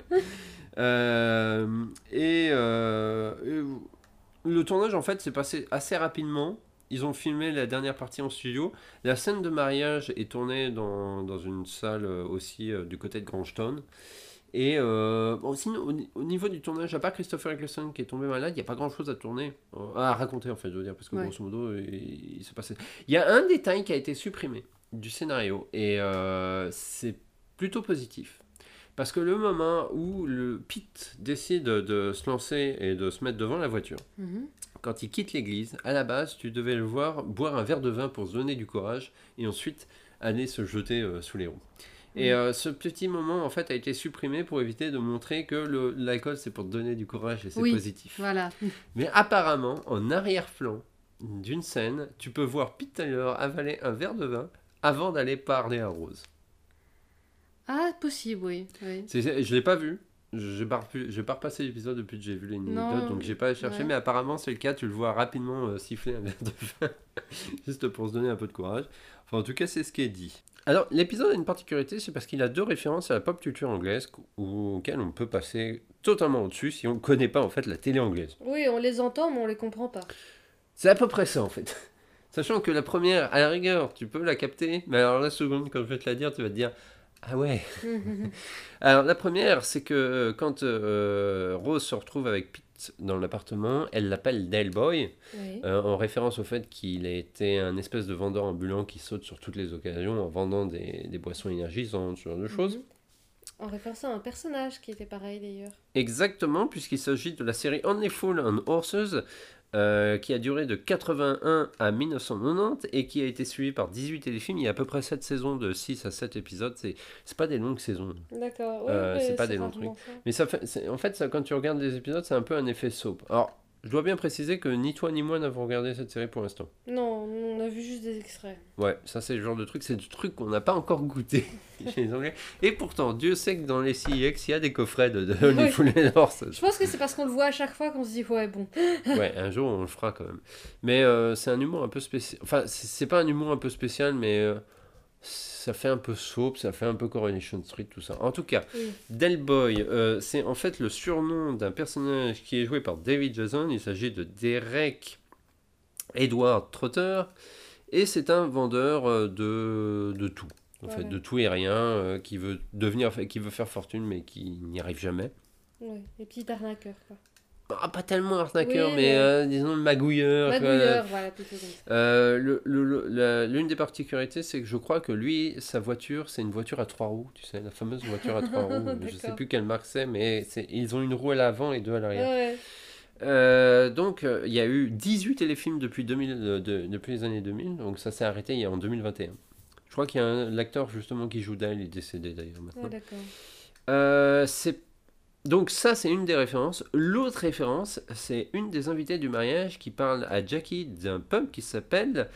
S1: Euh, et, euh, et le tournage en fait s'est passé assez rapidement. Ils ont filmé la dernière partie en studio. La scène de mariage est tournée dans, dans une salle euh, aussi euh, du côté de Grangestone. Et euh, bon, sinon, au, ni- au niveau du tournage, à part Christopher Eccleston qui est tombé malade, il n'y a pas grand chose à tourner, euh, à raconter en fait, je veux dire, parce que
S2: Ouais.
S1: grosso modo, il, il s'est passé. Il y a un détail qui a été supprimé du scénario, et euh, c'est plutôt positif. Parce que le moment où le Pete décide de se lancer et de se mettre devant la voiture,
S2: Mhm.
S1: quand il quitte l'église, à la base, tu devais le voir boire un verre de vin pour se donner du courage et ensuite aller se jeter euh, sous les roues. Et euh, ce petit moment, en fait, a été supprimé pour éviter de montrer que l'alcool, c'est pour te donner du courage et c'est
S2: Oui.
S1: positif.
S2: Voilà.
S1: Mais apparemment, en arrière-plan d'une scène, tu peux voir Pete Taylor avaler un verre de vin avant d'aller parler à Rose.
S2: Ah, possible, oui. oui.
S1: Je l'ai pas vu. J'ai pas, j'ai pas repassé l'épisode depuis que j'ai vu les anecdotes, donc j'ai pas cherché,
S2: ouais.
S1: mais apparemment c'est le cas, tu le vois rapidement euh, siffler un verre de vin, juste pour se donner un peu de courage. Enfin, en tout cas, c'est ce qui est dit. Alors, l'épisode a une particularité, c'est parce qu'il a deux références à la pop culture anglaise qu- auxquelles on peut passer totalement au-dessus si on ne connaît pas en fait la télé anglaise.
S2: Oui, on les entend, mais on les comprend pas.
S1: C'est à peu près ça en fait. Sachant que la première, à la rigueur, tu peux la capter, mais alors la seconde, quand je vais te la dire, tu vas te dire Ah ouais Alors la première, c'est que euh, quand euh, Rose se retrouve avec Pete dans l'appartement, elle l'appelle Dale Boy,
S2: oui.
S1: euh, en référence au fait qu'il a été un espèce de vendeur ambulant qui saute sur toutes les occasions en vendant des, des boissons énergisantes, ce genre de choses.
S2: Mhm. En référence à un personnage qui était pareil d'ailleurs.
S1: Exactement, puisqu'il s'agit de la série Only Fool and Horses, euh, qui a duré de 81 à 1990 et qui a été suivi par 18 téléfilms. Il y a à peu près 7 saisons de 6 à 7 épisodes. C'est, c'est pas des longues saisons.
S2: D'accord. ouais,
S1: Euh, c'est pas des longs
S2: ça.
S1: Mais ça fait, en fait, ça, quand tu regardes les épisodes, c'est un peu un effet soap. Alors, je dois bien préciser que ni toi ni moi n'avons regardé cette série pour l'instant.
S2: Non, on a vu juste des extraits.
S1: Ouais, ça c'est le genre de truc, c'est du truc qu'on n'a pas encore goûté chez les Anglais. Et pourtant, Dieu sait que dans les CX, il y a des coffrets de, de
S2: Oui.
S1: Horses.
S2: Je pense que c'est parce qu'on le voit à chaque fois qu'on se dit ouais bon.
S1: Ouais, un jour on le fera quand même. Mais euh, c'est un humour un peu spécial. Enfin, c'est pas un humour un peu spécial, mais euh, ça fait un peu soap, ça fait un peu Coronation Street, tout ça. En tout cas,
S2: Oui.
S1: Del Boy, euh, c'est en fait le surnom d'un personnage qui est joué par David Jason. Il s'agit de Derek Edward Trotter. Et c'est un vendeur euh, de, de tout. En fait, de tout et rien, euh, qui veut devenir, qui veut faire fortune, mais qui n'y arrive jamais.
S2: Ouais, les petits arnaqueurs quoi.
S1: Ah, pas tellement arnaqueur,
S2: Oui,
S1: mais,
S2: mais-
S1: euh, disons magouilleur. quoi.
S2: Magouilleur, voilà, plutôt comme ça.
S1: Euh, le- le- le- la- L'une des particularités, c'est que je crois que lui, sa voiture, c'est une voiture à trois roues, tu sais, la fameuse voiture à trois roues. je sais
S2: D'accord.
S1: plus quelle marque c'est, mais ils ont une roue à l'avant et deux à l'arrière.
S2: Ouais,
S1: Euh, donc, euh, il y a eu 18 téléfilms depuis, 2000, euh, de- depuis les années 2000, donc ça s'est arrêté il y a en 2021. Je crois qu'il y a un- l'acteur justement qui joue Dale, il est décédé d'ailleurs maintenant.
S2: d'accord.
S1: Euh, donc ça c'est une des références. L'autre référence c'est une des invitées du mariage qui parle à Jackie d'un pub qui s'appelle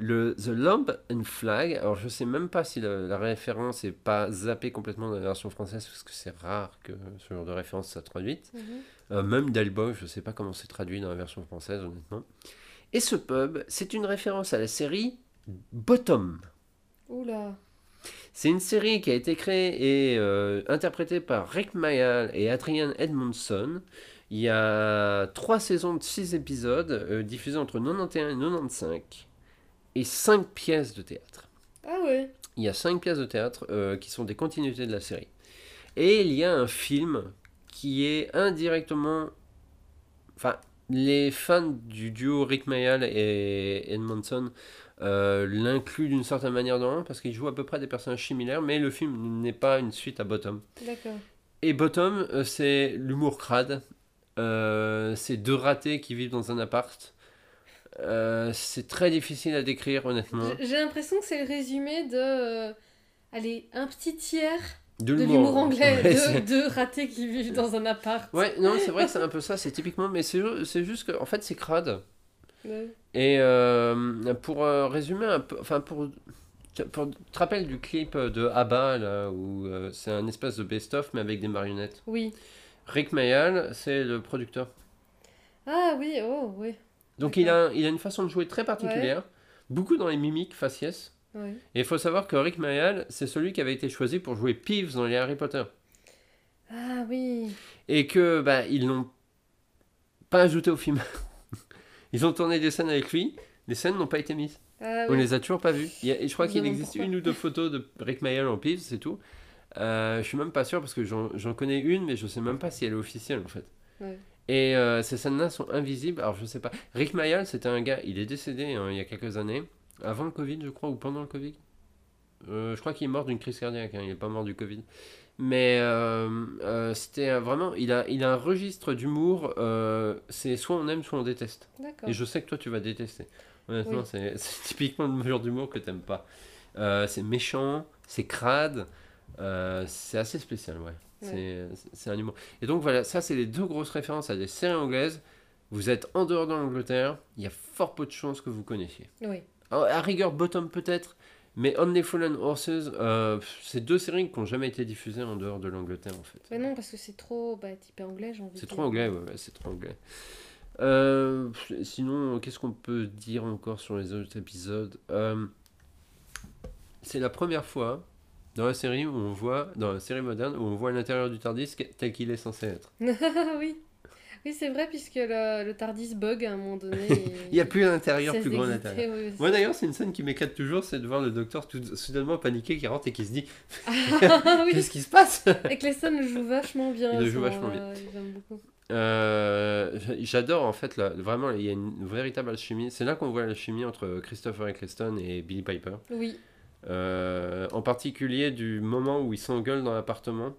S1: le The Lamb and Flag. Alors je sais même pas si la, la référence est pas zappée complètement dans la version française parce que c'est rare que ce genre de référence soit traduite.
S2: Mhm.
S1: Euh, même Delboy, je sais pas comment c'est traduit dans la version française honnêtement. Et ce pub c'est une référence à la série Bottom.
S2: Oula.
S1: C'est une série qui a été créée et euh, interprétée par Rick Mayall et Adrian Edmondson. Il y a trois saisons de six épisodes euh, diffusés entre 91 et 95 et cinq pièces de théâtre.
S2: Ah ouais.
S1: Il y a cinq pièces de théâtre euh, qui sont des continuités de la série. Et il y a un film qui est indirectement... Enfin, les fans du duo Rick Mayall et Edmondson euh, l'incluent d'une certaine manière dans parce qu'ils jouent à peu près des personnages similaires, mais le film n'est pas une suite à Bottom.
S2: D'accord.
S1: Et Bottom, euh, c'est l'humour crade. Euh, c'est deux ratés qui vivent dans un appart. Euh, c'est très difficile à décrire, honnêtement.
S2: J'ai- l'impression que c'est le résumé de. euh, allez, un petit tiers
S1: De
S2: l'humour anglais.
S1: Ouais,
S2: de ratés qui vivent dans un appart.
S1: Ouais, non, c'est vrai que c'est un peu ça, c'est typiquement, mais c'est ju- c'est juste que, en fait, c'est crade.
S2: Ouais.
S1: Et euh, pour résumer un peu, enfin, pour, pour. Tu te rappelles du clip de ABBA, là, où c'est un espèce de best-of, mais avec des marionnettes
S2: Oui.
S1: Rick Mayall, c'est le producteur.
S2: Ah oui, oh, oui.
S1: Donc il a, il a une façon de jouer très particulière, beaucoup dans les mimiques faciès.
S2: Ouais.
S1: Et il faut savoir que Rick Mayall, c'est celui qui avait été choisi pour jouer Peeves dans les Harry Potter.
S2: Ah oui.
S1: Et que, bah, ils l'ont pas ajouté au film. ils ont tourné des scènes avec lui, les scènes n'ont pas été mises.
S2: Ah
S1: On
S2: oui.
S1: les a toujours pas vues. A- et je crois qu'il existe
S2: pourquoi.
S1: une ou deux photos de Rick Mayall en Peeves, c'est tout. Euh, je suis même pas sûr parce que j'en j'en connais une, mais je sais même pas si elle est officielle en fait.
S2: Ouais.
S1: Et euh, ces scènes-là sont invisibles. Alors je sais pas. Rick Mayall, c'était un gars, il est décédé hein, il y a quelques années, avant le Covid, je crois, ou pendant le Covid. Euh, je crois qu'il est mort d'une crise cardiaque, hein, il est pas mort du Covid. Mais euh, c'était vraiment. Il a, il a un registre d'humour. c'est soit on aime, soit on déteste. Et je sais que toi, tu vas détester. Honnêtement,
S2: Oui.
S1: c'est typiquement le genre d'humour que t'aimes pas. Euh, c'est méchant, c'est crade. c'est assez spécial, ouais. C'est un humour. Et donc voilà, ça, c'est les deux grosses références à des séries anglaises. Vous êtes en dehors de l'Angleterre, il y a fort peu de chances que vous connaissiez.
S2: Oui.
S1: Alors, à rigueur, Bottom peut-être, mais Only Fallen Horses, euh, c'est deux séries qui n'ont jamais été diffusées en dehors de l'Angleterre en fait.
S2: Mais non, parce que c'est trop bah, typé anglais, j'ai envie
S1: C'est trop anglais, ouais, ouais, c'est trop anglais. Euh, sinon, qu'est-ce qu'on peut dire encore sur les autres épisodes? Euh, C'est la première fois dans la série où on voit, dans la série moderne, où on voit l'intérieur du Tardis tel qu'il est censé être.
S2: oui. Oui, c'est vrai, puisque le, le Tardis bug à un moment donné. et-
S1: Il n'y a plus l'intérieur
S2: cesse
S1: plus grand
S2: oui, oui,
S1: Moi d'ailleurs, c'est une scène qui m'éclate toujours, c'est de voir le docteur tout soudainement paniqué qui rentre et qui se dit
S2: Ah oui,
S1: Qu'est-ce qui se passe?
S2: Et Cleston le joue vachement bien.
S1: Il le joue vachement
S2: J'aime beaucoup.
S1: Euh, J'adore en fait, la- vraiment, il y a une véritable alchimie. C'est là qu'on voit l'alchimie entre Christopher Eccleston et Billy Piper.
S2: Oui,
S1: Euh, en particulier du moment où ils s'engueulent dans l'appartement.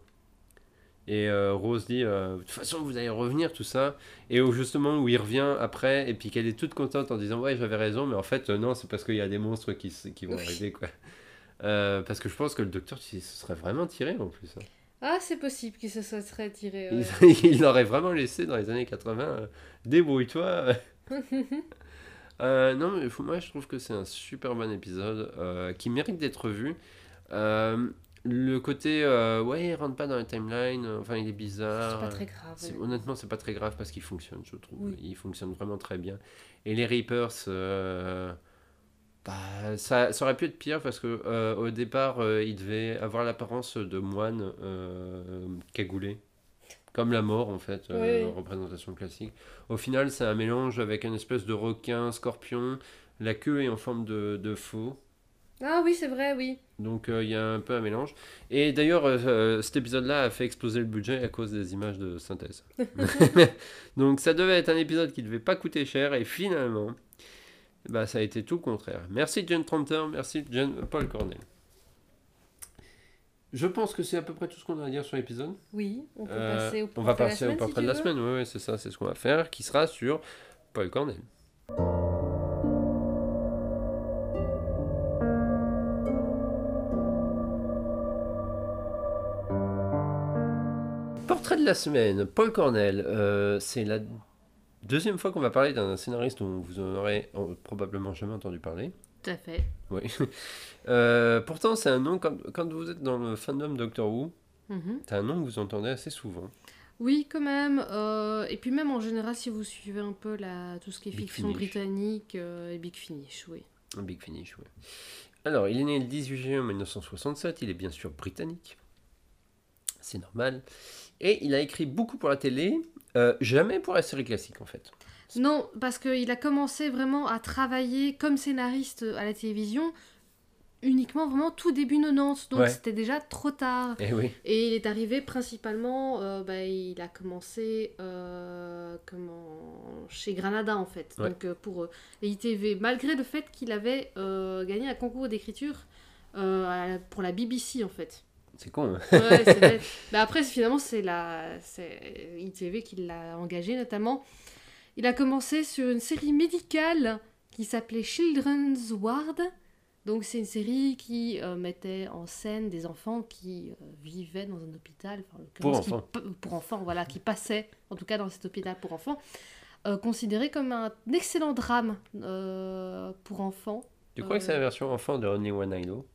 S1: Et euh, Rose dit euh, De toute façon, vous allez revenir, tout ça. Et au justement où il revient après, et puis qu'elle est toute contente en disant Ouais, j'avais raison, mais en fait, non, c'est parce qu'il y a des monstres qui, qui vont
S2: Oui.
S1: arriver, quoi. Parce que je pense que le docteur il se serait vraiment tiré en plus. hein.
S2: Ah, c'est possible qu'il se soit serait tiré.
S1: Il,
S2: ouais.
S1: il l'aurait vraiment laissé dans les années 80. euh, Débrouille-toi. Euh, non, mais moi je trouve que c'est un super bon épisode euh, qui mérite d'être vu. Euh, le côté, euh, ouais, il rentre pas dans la timeline, enfin il est bizarre.
S2: C'est pas très grave.
S1: C'est-. Honnêtement, c'est pas très grave parce qu'il fonctionne, je trouve.
S2: Oui.
S1: Il fonctionne vraiment très bien. Et les Reapers, bah, ça, ça aurait pu être pire parce que au départ, il devait avoir l'apparence de moine cagoulé. Comme la mort, en fait, euh,
S2: Oui.
S1: représentation classique. Au final, c'est un mélange avec une espèce de requin, scorpion. La queue est en forme de, de faux.
S2: Ah oui, c'est vrai, oui.
S1: Donc euh, il y a un peu un mélange. Et d'ailleurs, euh, cet épisode-là a fait exploser le budget à cause des images de synthèse. Donc ça devait être un épisode qui devait pas coûter cher et finalement, bah, ça a été tout le contraire. Merci John Tranter, merci John, Paul Cornell. Je pense que c'est à peu près tout ce qu'on a à dire sur l'épisode.
S2: Oui, on peut
S1: Euh,
S2: passer au
S1: on va
S2: portrait de la
S1: passer au
S2: si
S1: portrait de la semaine. Oui, oui, c'est ça, c'est ce qu'on va faire, qui sera sur Paul Cornell. Portrait de la semaine, Paul Cornell. Euh, c'est la deuxième fois qu'on va parler d'un scénariste dont vous en aurez euh, probablement jamais entendu parler.
S2: Tout à fait.
S1: Oui. Euh, pourtant, c'est un nom, quand, quand vous êtes dans le fandom Doctor Who,
S2: Mhm.
S1: c'est un nom que vous entendez assez souvent.
S2: Oui, quand même. euh, et puis même en général, si vous suivez un peu la, tout ce qui est
S1: Big
S2: fiction
S1: Finish.
S2: britannique euh, et Big Finish, oui.
S1: Big Finish, ouais. Alors, il est né le 18 juin 1967, il est bien sûr britannique. C'est normal. Et il a écrit beaucoup pour la télé, jamais pour la série classique en fait.
S2: Non, parce qu'il a commencé vraiment à travailler comme scénariste à la télévision uniquement vraiment tout début 90, donc
S1: Ouais.
S2: c'était déjà trop tard.
S1: Eh oui.
S2: Et il est arrivé principalement, euh, bah, il a commencé euh, comment, chez Granada en fait,
S1: Ouais.
S2: donc euh, pour euh, les ITV, malgré le fait qu'il avait gagné un concours d'écriture pour la BBC en fait.
S1: C'est con. hein.
S2: Ouais, c'est. Mais après, finalement, c'est la ITV qui l'a engagé notamment. Il a commencé sur une série médicale qui s'appelait Children's Ward. Donc, c'est une série qui euh, mettait en scène des enfants qui euh, vivaient dans un hôpital. enfin,
S1: Pour enfants.
S2: pour enfants, voilà, qui passaient, en tout cas dans cet hôpital pour enfants, euh, considéré comme un excellent drame pour enfants.
S1: Tu crois que c'est la version enfant de Only One I Know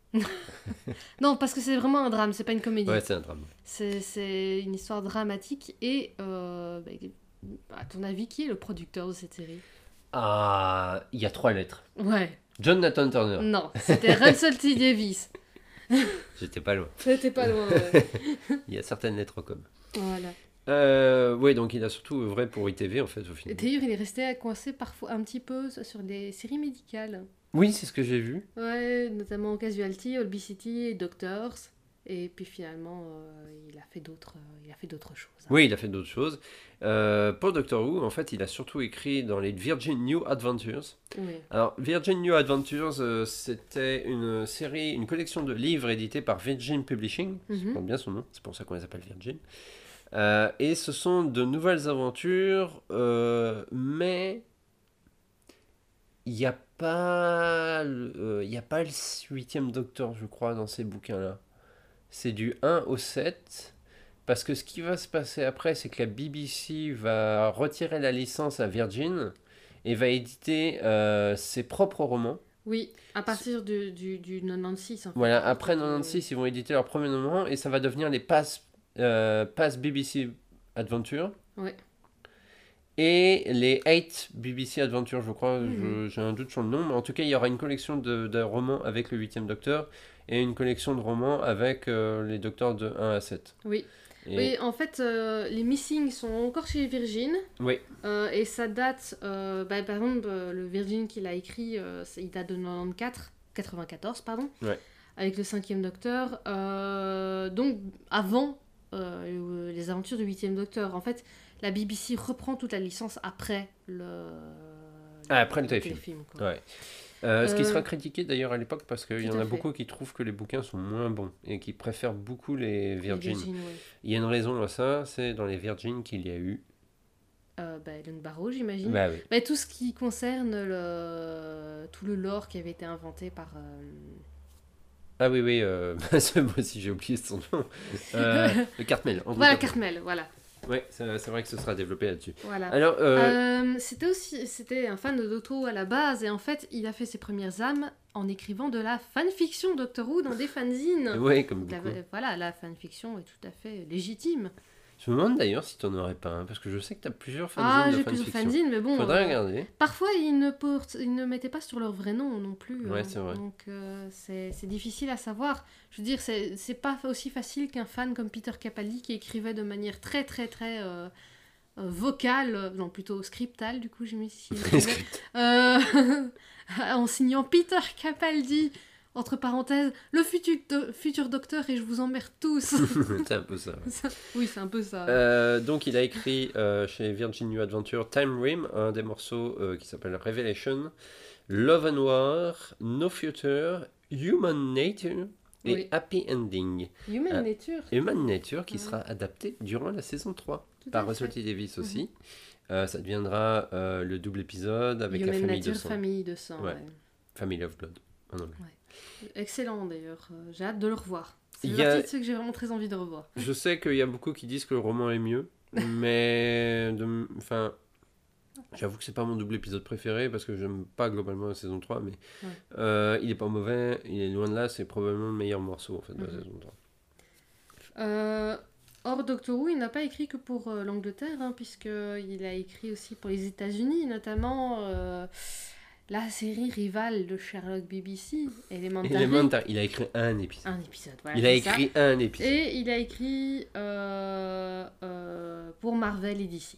S2: Non, parce que c'est vraiment un drame, c'est pas une comédie.
S1: Ouais, c'est un drame.
S2: C'est- une histoire dramatique et, bah, à ton avis, qui est le producteur de cette série
S1: Ah, il y a trois lettres.
S2: Ouais,
S1: John Nathan Turner.
S2: non, c'était Russell T. Davis.
S1: J'étais pas loin.
S2: C'était pas loin, ouais.
S1: Il y a certaines lettres comme.
S2: voilà.
S1: Euh, ouais, donc il a surtout œuvré pour ITV en fait au final.
S2: D'ailleurs, il est resté coincé parfois un petit peu sur des séries médicales.
S1: Oui, c'est ce que j'ai vu.
S2: Ouais, notamment Casualty, Old City et Doctors. Et puis finalement, euh, il a fait d'autres, euh, il a fait d'autres choses. hein.
S1: Oui, il a fait d'autres choses. Euh, pour Doctor Who, en fait, il a surtout écrit dans les Virgin New Adventures.
S2: Oui.
S1: Alors, Virgin New Adventures, c'était une série, une collection de livres édités par Virgin Publishing.
S2: Mhm.
S1: Je porte bien son nom, c'est pour ça qu'on les appelle Virgin. Et ce sont de nouvelles aventures, mais il n'y a pas, il a pas le huitième Docteur, je crois, dans ces bouquins-là. C'est du 1 au 7. Parce que ce qui va se passer après, c'est que la BBC va retirer la licence à Virgin et va éditer euh, ses propres romans.
S2: Oui, à partir du, du, du 96. En fait.
S1: Voilà, après
S2: Euh,
S1: 96, ils vont éditer leur premier roman et ça va devenir les Pass, euh, Pass BBC Adventure.
S2: Ouais.
S1: Et les 8 BBC Adventure, je crois,
S2: Mhm.
S1: j'ai un doute sur le nom, mais en tout cas, il y aura une collection de, de romans avec le 8 Docteur et une collection de romans avec euh, les Docteurs de 1 à 7.
S2: Oui.
S1: Et-
S2: Oui, en fait, euh, les Missing sont encore chez Virgin.
S1: Oui.
S2: Euh, et ça date, euh, bah, par exemple, le Virgin qu'il a écrit, il date de 94, 94, pardon,
S1: Ouais.
S2: avec le cinquième Docteur. Donc, avant les aventures du huitième Docteur. En fait, la BBC reprend toute la licence après le,
S1: Ah, après le téléfilm.
S2: téléfilm, quoi.
S1: Ouais. Euh, ce qui
S2: Euh,
S1: sera critiqué d'ailleurs à l'époque parce qu'il y en a
S2: fait.
S1: beaucoup qui trouvent que les bouquins sont moins bons et qui préfèrent beaucoup les
S2: Les
S1: Virgin.
S2: Virgin, ouais.
S1: Il y a une raison à ça, c'est dans les Virgin qu'il y a eu.
S2: Euh, bah, Ellen Barrow, j'imagine.
S1: Bah oui.
S2: Bah, tout ce qui concerne le... tout le lore qui avait été inventé par... euh,
S1: Ah oui, oui, moi aussi j'ai oublié son nom. Le Cartmel. Andrew
S2: Voilà.
S1: Cartmel,
S2: voilà.
S1: Ouais, c'est vrai que ce sera développé là-dessus.
S2: voilà.
S1: Alors, euh,
S2: Euh, c'était aussi c'était un fan de Doctor Who à la base et en fait il a fait ses premières âmes en écrivant de la fanfiction Doctor Who dans des fanzines.
S1: ouais, comme
S2: La-
S1: beaucoup.
S2: voilà, la fanfiction est tout à fait légitime.
S1: Je me demande d'ailleurs si tu n'en aurais pas un, parce que je sais que tu as plusieurs fanzines
S2: ah, j'ai plusieurs fanzines, mais bon.
S1: Faudrait
S2: euh,
S1: regarder.
S2: Parfois, ils ne, portent, ils ne mettaient pas sur leur vrai nom non plus.
S1: Ouais,
S2: hein.
S1: c'est vrai.
S2: Donc, euh, c'est difficile à savoir. Je veux dire, c'est pas aussi facile qu'un fan comme Peter Capaldi qui écrivait de manière très, très, très euh, euh, vocale, non, plutôt scriptale, du coup, j'ai mis ici. En signant Peter Capaldi, entre parenthèses, le futur, do- futur docteur et je vous emmerde tous.
S1: c'est un peu ça. ouais.
S2: Oui, c'est un peu ça.
S1: Euh, donc il a écrit euh, chez Virgin New Adventure Time Rim, un des morceaux euh, qui s'appelle Revelation, Love and War, No Future, Human Nature et
S2: Oui.
S1: Happy Ending.
S2: Human Nature.
S1: Human Nature qui
S2: Ouais.
S1: sera adapté durant la saison 3
S2: tout à
S1: par. Russell T. Davis aussi. Euh, ça deviendra le double épisode avec
S2: Human
S1: la famille
S2: Nature,
S1: de sang.
S2: famille de sang.
S1: Family of Blood. en anglais.
S2: Excellent d'ailleurs, euh, j'ai hâte de le revoir. C'est
S1: a-
S2: de ceux que j'ai vraiment très envie de revoir.
S1: Je sais qu'il y a beaucoup qui disent que le roman est mieux, mais de- enfin, j'avoue que c'est pas mon double épisode préféré parce que j'aime pas globalement la saison 3, mais
S2: Ouais.
S1: euh, il est pas mauvais, il est loin de là, c'est probablement le meilleur morceau en fait de la
S2: Mhm.
S1: saison 3.
S2: Euh, Or, Doctor Who, il n'a pas écrit que pour euh, l'Angleterre, hein, puisqu'il a écrit aussi pour les États-Unis, notamment la série rivale de Sherlock BBC, Elementary.
S1: Elementar, il a écrit un épisode.
S2: Un épisode, voilà.
S1: il a
S2: ça.
S1: écrit un épisode.
S2: Et il a écrit euh, euh, pour Marvel et DC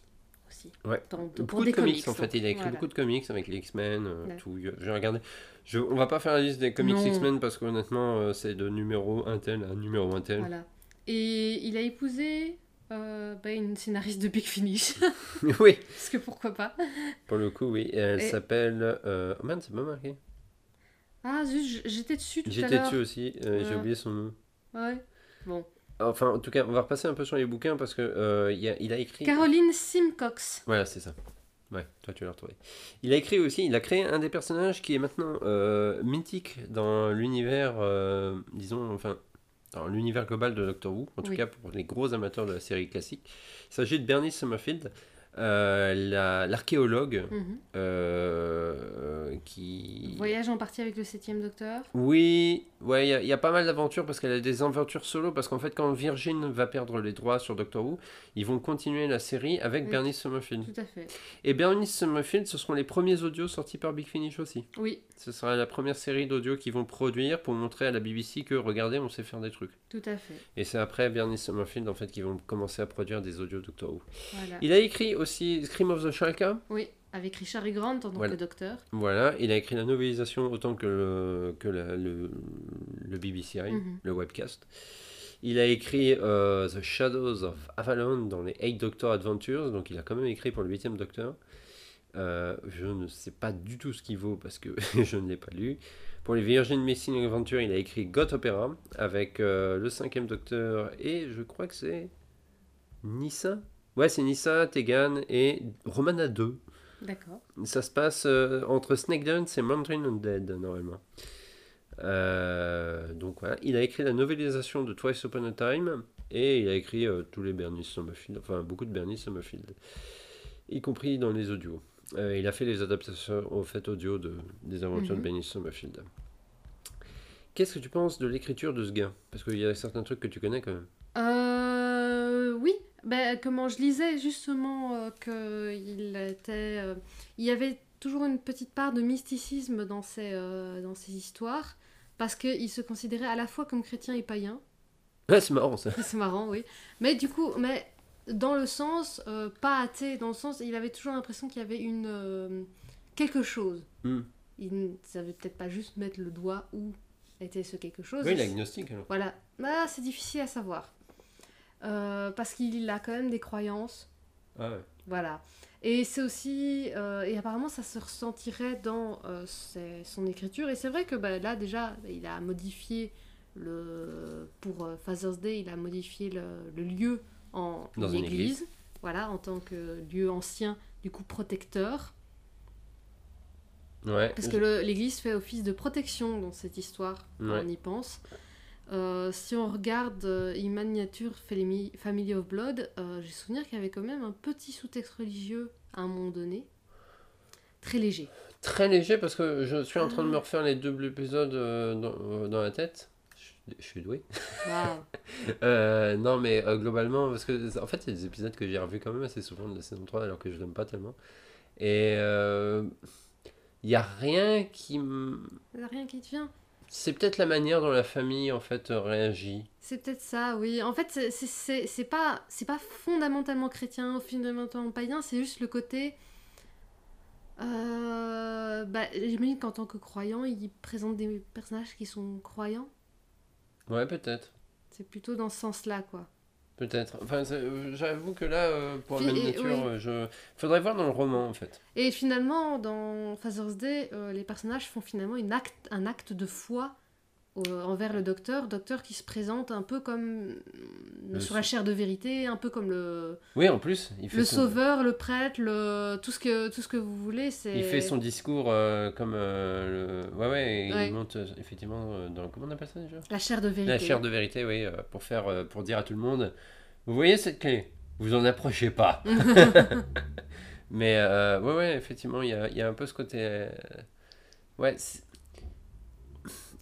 S2: aussi.
S1: Ouais.
S2: Dans-
S1: Beaucoup
S2: pour
S1: de
S2: des
S1: comics, en fait, il a écrit
S2: voilà.
S1: beaucoup de comics avec les X-Men, euh,
S2: Ouais.
S1: tout. J'ai regardé. Je, on va pas faire la liste des comics. X-Men parce qu'honnêtement, euh, c'est de numéro un tel à numéro un tel.
S2: Voilà. Et il a épousé euh, bah, une scénariste de Big Finish.
S1: oui,
S2: Parce que pourquoi pas
S1: pour le coup, oui. Elle
S2: Et-
S1: s'appelle. Euh... Oh man, c'est pas marqué.
S2: Ah zut, j'étais dessus tout à
S1: J'étais
S2: l'heure.
S1: dessus aussi, euh, j'ai oublié son nom.
S2: Ouais. Bon.
S1: Enfin, en tout cas, on va repasser un peu sur les bouquins parce que euh, il, a, il a écrit.
S2: Caroline Simcox.
S1: Voilà, c'est ça. Ouais, toi tu l'as retrouvé. Il a écrit aussi, il a créé un des personnages qui est maintenant euh, mythique dans l'univers, euh, disons, enfin, dans l'univers global de Doctor Who, en tout
S2: Oui.
S1: cas pour les gros amateurs de la série classique. Il s'agit de Bernice Summerfield, euh, la- l'archéologue
S2: Mhm.
S1: euh, qui.
S2: Voyage en partie avec le septième docteur.
S1: Oui, ouais, il y a- il y, a pas mal d'aventures parce qu'elle a des aventures solo. Parce qu'en fait, quand Virgin va perdre les droits sur Doctor Who, ils vont continuer la série avec
S2: Oui.
S1: Bernice Summerfield.
S2: Tout à fait.
S1: Et Bernice Summerfield, ce seront les premiers audios sortis par Big Finish aussi.
S2: Oui,
S1: Ce sera la première série d'audios qu'ils vont produire pour montrer à la BBC que regardez, on sait faire des trucs.
S2: tout à fait.
S1: Et c'est après Bernice Summerfield en fait qu'ils vont commencer à produire des audios Doctor Who.
S2: Voilà.
S1: Il a écrit aussi Scream of the Shalka.
S2: Oui, avec Richard E. Grant en tant
S1: Voilà.
S2: que docteur.
S1: Voilà, il a écrit la novélisation autant que le, que la- le, le BBCI,
S2: Mhm.
S1: le webcast. Il a écrit euh, The Shadows of Avalon dans les Eight Doctor Adventures, donc il a quand même écrit pour le 8 Docteur. Euh, je ne sais pas du tout ce qu'il vaut parce que je ne l'ai pas lu. Pour les Virgin Missing Adventures, il a écrit God Opera avec euh, le 5 Docteur et je crois que c'est Nissa. Ouais, c'est Nissa, Tegan et Romana 2.
S2: D'accord.
S1: Ça se passe euh, entre Snake Dance et Mountain Undead, normalement. Euh, donc voilà, il a écrit la novélisation de Twice Upon a Time et il a écrit euh, tous les Bernie Summerfield, enfin beaucoup de Bernie Summerfield, y compris dans les audios. Il a fait les adaptations au fait audio de, des aventures de
S2: Mhm.
S1: Bernie Summerfield. Qu'est-ce que tu penses de l'écriture de ce gars? Parce qu'il y a certains trucs que tu connais quand même.
S2: Euh, ben, comment je lisais justement euh, que il était, euh, il y avait toujours une petite part de mysticisme dans ces, euh, dans ces histoires, parce qu'il se considérait à la fois comme chrétien et païen.
S1: Ouais, c'est marrant ça.
S2: C'est marrant, oui. Mais du coup, mais dans le sens, pas athée, dans le sens, il avait toujours l'impression qu'il y avait une quelque chose.
S1: Hmm.
S2: Il ne savait peut-être pas juste mettre le doigt où était ce quelque chose.
S1: Oui, l'agnostique alors.
S2: Voilà, ah, c'est difficile à savoir. Euh, parce qu'il a quand même des croyances.
S1: Ah ouais.
S2: Voilà. Et c'est aussi. euh, et apparemment, ça se ressentirait dans euh, ses- son écriture. Et c'est vrai que bah, là, déjà, il a modifié le. Pour euh, Father's Day, il a modifié le, le lieu en
S1: Dans une église.
S2: Voilà, en tant que lieu ancien, du coup protecteur.
S1: Ouais.
S2: Parce que l'église fait office de protection dans cette histoire, quand on y pense. Euh, si on regarde euh, Family, of Blood, euh, j'ai souvenir qu'il y avait quand même un petit sous-texte religieux à un moment donné. Très léger.
S1: Très léger parce que je suis en train
S2: Ah.
S1: de me refaire les doubles épisodes euh, dans, dans la tête. Je, je suis doué. Non, mais globalement, parce que en fait, il y a des épisodes que j'ai revus quand même assez souvent de la saison 3 alors que je l'aime pas tellement. Et il y a rien qui. m-
S2: Il y a rien qui te vient.
S1: C'est peut-être la manière dont la famille en fait réagit.
S2: C'est peut-être ça, oui. En fait, c'est- c'est- c'est c'est pas, c'est pas fondamentalement chrétien ou fondamentalement païen, c'est juste le côté. Euh, bah, J'imagine qu'en tant que croyant, il présente des personnages qui sont croyants.
S1: Ouais, peut-être.
S2: C'est plutôt dans ce sens-là, quoi.
S1: Peut-être. Enfin, euh, j'avoue que là, euh, pour la nature,
S2: oui.
S1: euh, je. Faudrait voir dans le roman en fait.
S2: Et finalement, dans Father's Day, euh, les personnages font finalement une acte, un acte de foi envers le docteur. Docteur qui se présente un peu comme
S1: Le
S2: sur la chair de vérité, un peu comme le,
S1: Oui, en plus, il fait
S2: le
S1: son-
S2: sauveur, le prêtre, le, tout, ce que, tout ce que vous voulez. c'est
S1: Il fait son discours euh, comme euh, le... Ouais, ouais, il monte euh, effectivement dans... Comment on appelle ça déjà?
S2: La chair de vérité.
S1: La chair de vérité, oui, pour, faire, pour dire à tout le monde, vous voyez cette clé? Vous en approchez pas. Mais euh, ouais, ouais, effectivement, il y a, y a un peu ce côté... Ouais, c'est-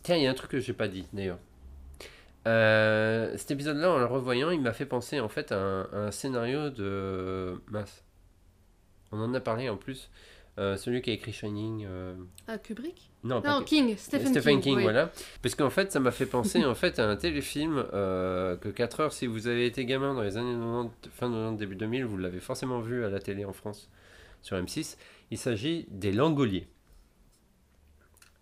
S1: Tiens, il y a un truc que j'ai pas dit, d'ailleurs. Euh, cet épisode-là, en le revoyant, il m'a fait penser en fait à un, à un scénario de... Mince. On en a parlé en plus. Euh, celui qui a écrit Shining... euh,
S2: Ah, Kubrick?
S1: Non,
S2: King, Stephen,
S1: Stephen,
S2: King.
S1: Voilà. Parce qu'en fait, ça m'a fait penser en fait à un téléfilm euh, que 4 heures, si vous avez été gamin dans les années 90, fin 90, début 2000, vous l'avez forcément vu à la télé en France sur M6. Il s'agit des Langoliers.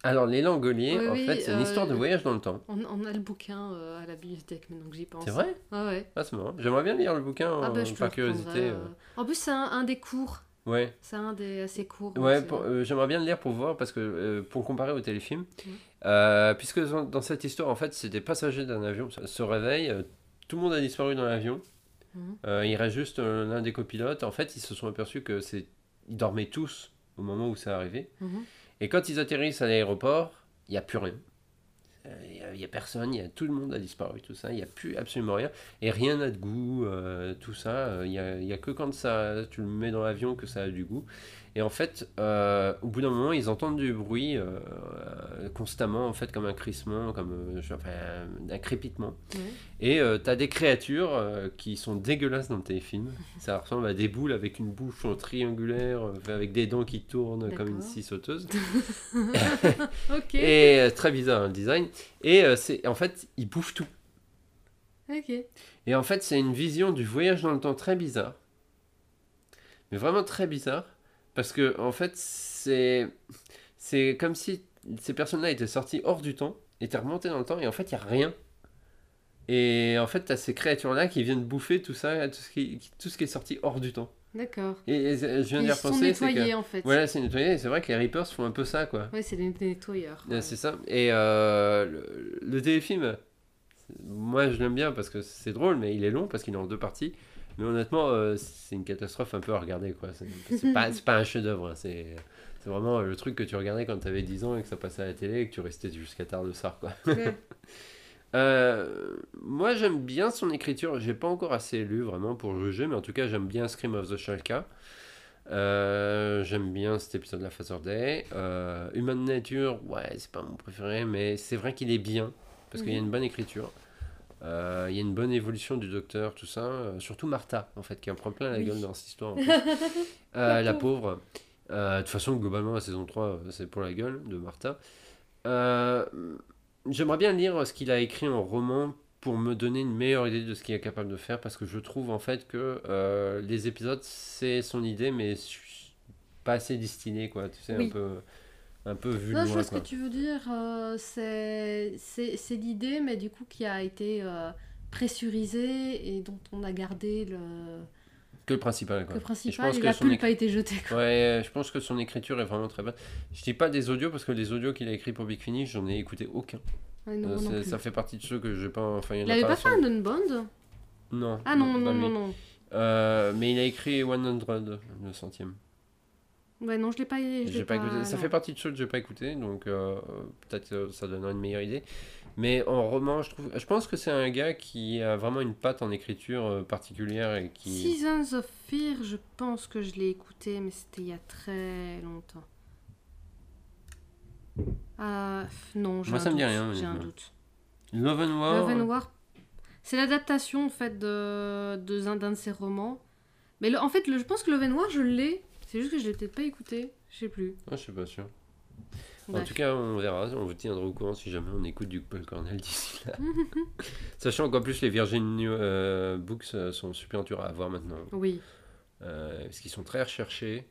S1: Alors, les Langoliers,
S2: Oui,
S1: en
S2: oui,
S1: fait, c'est une
S2: euh,
S1: histoire de voyage dans le temps.
S2: On, on a le bouquin euh, à la bibliothèque maintenant que j'y pense.
S1: C'est vrai?
S2: Ah ouais.
S1: Ah, c'est marrant. J'aimerais bien lire le bouquin
S2: Ah
S1: en-
S2: bah, te
S1: par curiosité. euh.
S2: En plus, c'est un, un des cours.
S1: Ouais.
S2: C'est un des assez courts.
S1: Ouais, j'aimerais bien le lire pour voir, parce que pour comparer au téléfilm.
S2: Ouais.
S1: Puisque dans, dans cette histoire, en fait, c'est des passagers d'un avion se, réveillent, tout le monde a disparu dans l'avion. Euh, il reste juste l'un des copilotes. En fait, ils se sont aperçus que c'est, ils dormaient tous au moment où ça arrivait.
S2: Mhm.
S1: Et quand ils atterrissent à l'aéroport, il n'y a plus rien. Euh, Il n'y a, personne, il y a, tout le monde a disparu, tout ça. Il n'y a plus absolument rien. Et rien n'a de goût, euh, tout ça. Euh, Il n'y a, a que quand ça, tu le mets dans l'avion que ça a du goût. Et en fait, euh, au bout d'un moment, ils entendent du bruit euh, euh, constamment, en fait, comme un crissement, comme euh, enfin, un crépitement. Et tu as des créatures euh, qui sont dégueulasses dans le téléfilm. Ça ressemble à des boules avec une bouche triangulaire, euh, avec des dents qui tournent comme une scie sauteuse.
S2: Ok.
S1: Et euh, très bizarre hein, le design. Et euh, c'est en fait, ils bouffent tout.
S2: Ok.
S1: Et en fait, c'est une vision du voyage dans le temps très bizarre. Mais vraiment très bizarre. Parce que, en fait, c'est. C'est comme si ces personnes-là étaient sorties hors du temps, étaient remontées dans le temps, et en fait, il n'y a rien. Et en fait, t'as ces créatures-là qui viennent bouffer tout ça, tout ce qui, tout ce qui est sorti hors du temps.
S2: D'accord.
S1: Et, et je viens
S2: sont
S1: repenser, c'est
S2: nettoyés
S1: que...
S2: en fait.
S1: Voilà, c'est nettoyé, et c'est vrai que les Reapers font un peu ça, quoi.
S2: Ouais, c'est des nettoyeurs.
S1: C'est ça. Et euh, le, le téléfilm, moi je l'aime bien parce que c'est drôle, mais il est long parce qu'il est en deux parties. Mais honnêtement, euh, c'est une catastrophe un peu à regarder. quoi. C'est pas, pas un chef-d'œuvre. hein. C'est vraiment le truc que tu regardais quand tu avais 10 ans et que ça passait à la télé et que tu restais jusqu'à tard le soir. Quoi.
S2: Ouais.
S1: Euh, moi j'aime bien son écriture. J'ai pas encore assez lu vraiment pour juger, mais en tout cas j'aime bien Scream of the Shalka. Euh, j'aime bien cet épisode de la Father Day. Human Nature, ouais, c'est pas mon préféré, mais c'est vrai qu'il est bien parce qu'il y a une bonne écriture. Euh, il y a une bonne évolution du docteur, tout ça. Euh, surtout Martha, en fait, qui en prend plein la
S2: Oui.
S1: gueule dans cette histoire. en. Euh, la pauvre. De toute façon, globalement, la saison 3, euh, c'est pour la gueule de Martha. J'aimerais bien lire ce qu'il a écrit en roman pour me donner une meilleure idée de ce qu'il est capable de faire parce que je trouve en fait que les épisodes c'est son idée mais pas assez distillé quoi tu sais
S2: Oui.
S1: un peu un peu vu
S2: Non, je vois ce que tu veux dire. euh, c'est l'idée, mais du coup qui a été euh, pressurisée et dont on a gardé le,
S1: que le principal
S2: que
S1: quoi.
S2: le
S1: Et je
S2: principal
S1: pense
S2: et
S1: que
S2: la
S1: son écrit-
S2: a été jetée. quoi.
S1: Ouais, je pense que son écriture est vraiment très bonne. Je dis pas des audios parce que les audios qu'il a écrits pour Big Finish, j'en ai écouté aucun.
S2: Ouais, non,
S1: Euh,
S2: non plus.
S1: ça fait partie de ceux que j'ai pas. Enfin, il y en
S2: Il
S1: a
S2: avait
S1: pas
S2: fait un Unbound?
S1: Non.
S2: Ah non, non,
S1: lui.
S2: non, non.
S1: Euh, mais il a écrit 100, le centième.
S2: Ouais, non, je l'ai pas, je
S1: écouté. Ça
S2: non.
S1: fait partie de ceux que j'ai pas écouté, donc euh, peut-être euh, ça donnera une meilleure idée. Mais en roman, je trouve, je pense que c'est un gars qui a vraiment une patte en écriture euh, particulière et qui.
S2: Seasons of Fear, je pense que je l'ai écouté, mais c'était il y a très longtemps. Ah, non, j'ai
S1: Moi,
S2: un
S1: ça me dit rien,
S2: J'ai un doute.
S1: Love and War.
S2: Love and War, c'est l'adaptation en fait de de- d'un de ses romans. Mais le- en fait, le- je pense que Love and War, je l'ai. C'est juste que je l'ai peut-être pas écouté. Je sais plus.
S1: Ah, je suis pas sûr. En tout cas, on verra, on vous tiendra au courant si jamais on écoute du Paul Cornell d'ici là. Sachant qu'en plus, les Virgin New euh, Books euh, sont super durs à avoir maintenant.
S2: Oui.
S1: Euh, parce qu'ils sont très recherchés.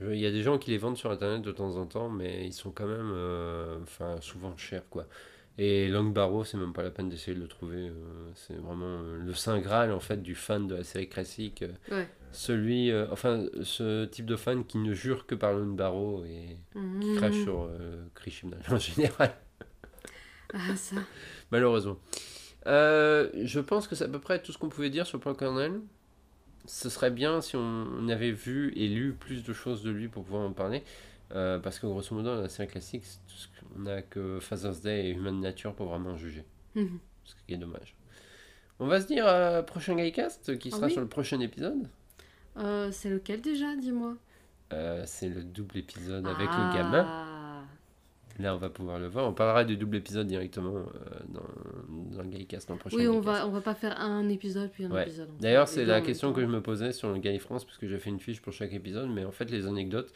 S1: Il y a des gens qui les vendent sur internet de temps en temps, mais ils sont quand même euh, enfin, souvent chers. quoi. Et Long Barrow, c'est même pas la peine d'essayer de le trouver. c'est vraiment le saint graal en fait du fan de la série classique.
S2: Ouais.
S1: Celui, euh, enfin, ce type de fan qui ne jure que par Long Barrow et qui
S2: Mhm.
S1: crache sur euh, en général,
S2: Ah, ça.
S1: malheureusement. Euh, je pense que c'est à peu près tout ce qu'on pouvait dire sur Paul Cornell. Ce serait bien si on, on avait vu et lu plus de choses de lui pour pouvoir en parler. Euh, parce que grosso modo, dans la série classique, qu'on n'a que Father's Day et Human Nature pour vraiment juger.
S2: Mhm.
S1: Ce qui est dommage. On va se dire à prochain Guycast qui
S2: Ah
S1: sera
S2: oui.
S1: sur le prochain épisode.
S2: Euh, c'est lequel déjà, dis-moi
S1: Euh, c'est le double épisode avec
S2: Ah.
S1: le gamin. Là, on va pouvoir le voir. On parlera du double épisode directement euh, dans, dans le Guycast dans le prochain
S2: Oui, on va, on va pas faire un épisode puis un
S1: Ouais.
S2: épisode.
S1: D'ailleurs, c'est la question que je me posais sur le Guy France, parce que j'ai fait une fiche pour chaque épisode, mais en fait, les anecdotes,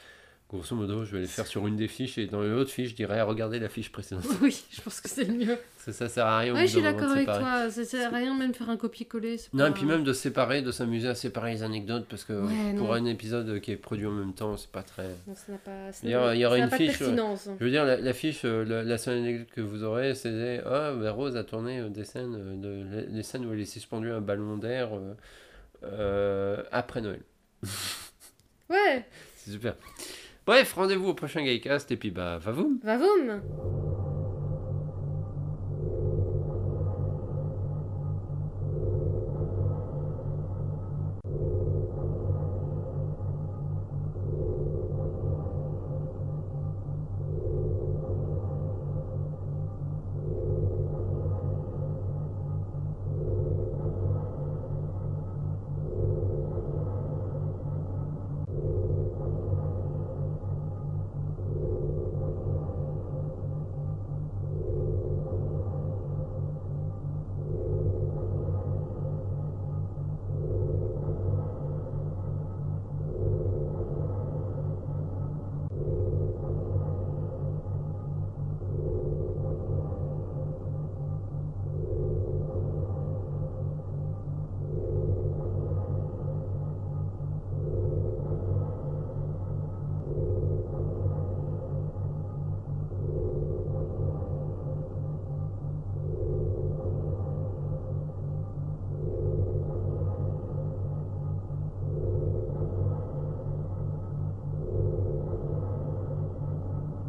S1: grosso modo, je vais les faire sur une des fiches, et dans l'autre fiche, je dirais, regardez la fiche précédente.
S2: Oui, je pense que c'est le mieux.
S1: Que ça sert à rien bout
S2: je suis d'accord avec toi. Ça sert à rien même de faire un copier-coller.
S1: Non,
S2: pas-
S1: et puis même de séparer, de s'amuser à séparer les anecdotes, parce que
S2: Ouais,
S1: pour
S2: non.
S1: un épisode qui est produit en même temps, c'est pas très...
S2: Non, ça n'a pas. ça
S1: Il y aura-
S2: n'a-
S1: il y aura
S2: ça n'a
S1: une fiche. Je veux dire, la, la fiche, euh, la, la seule anecdote que vous aurez, c'est Ah, ben, Rose a tourné euh, des scènes, euh, de, les scènes où elle est suspendue à un ballon d'air euh, euh, après Noël.
S2: Ouais,
S1: C'est super. Bref, rendez-vous au prochain Gaycast et puis bah, va vous
S2: va voum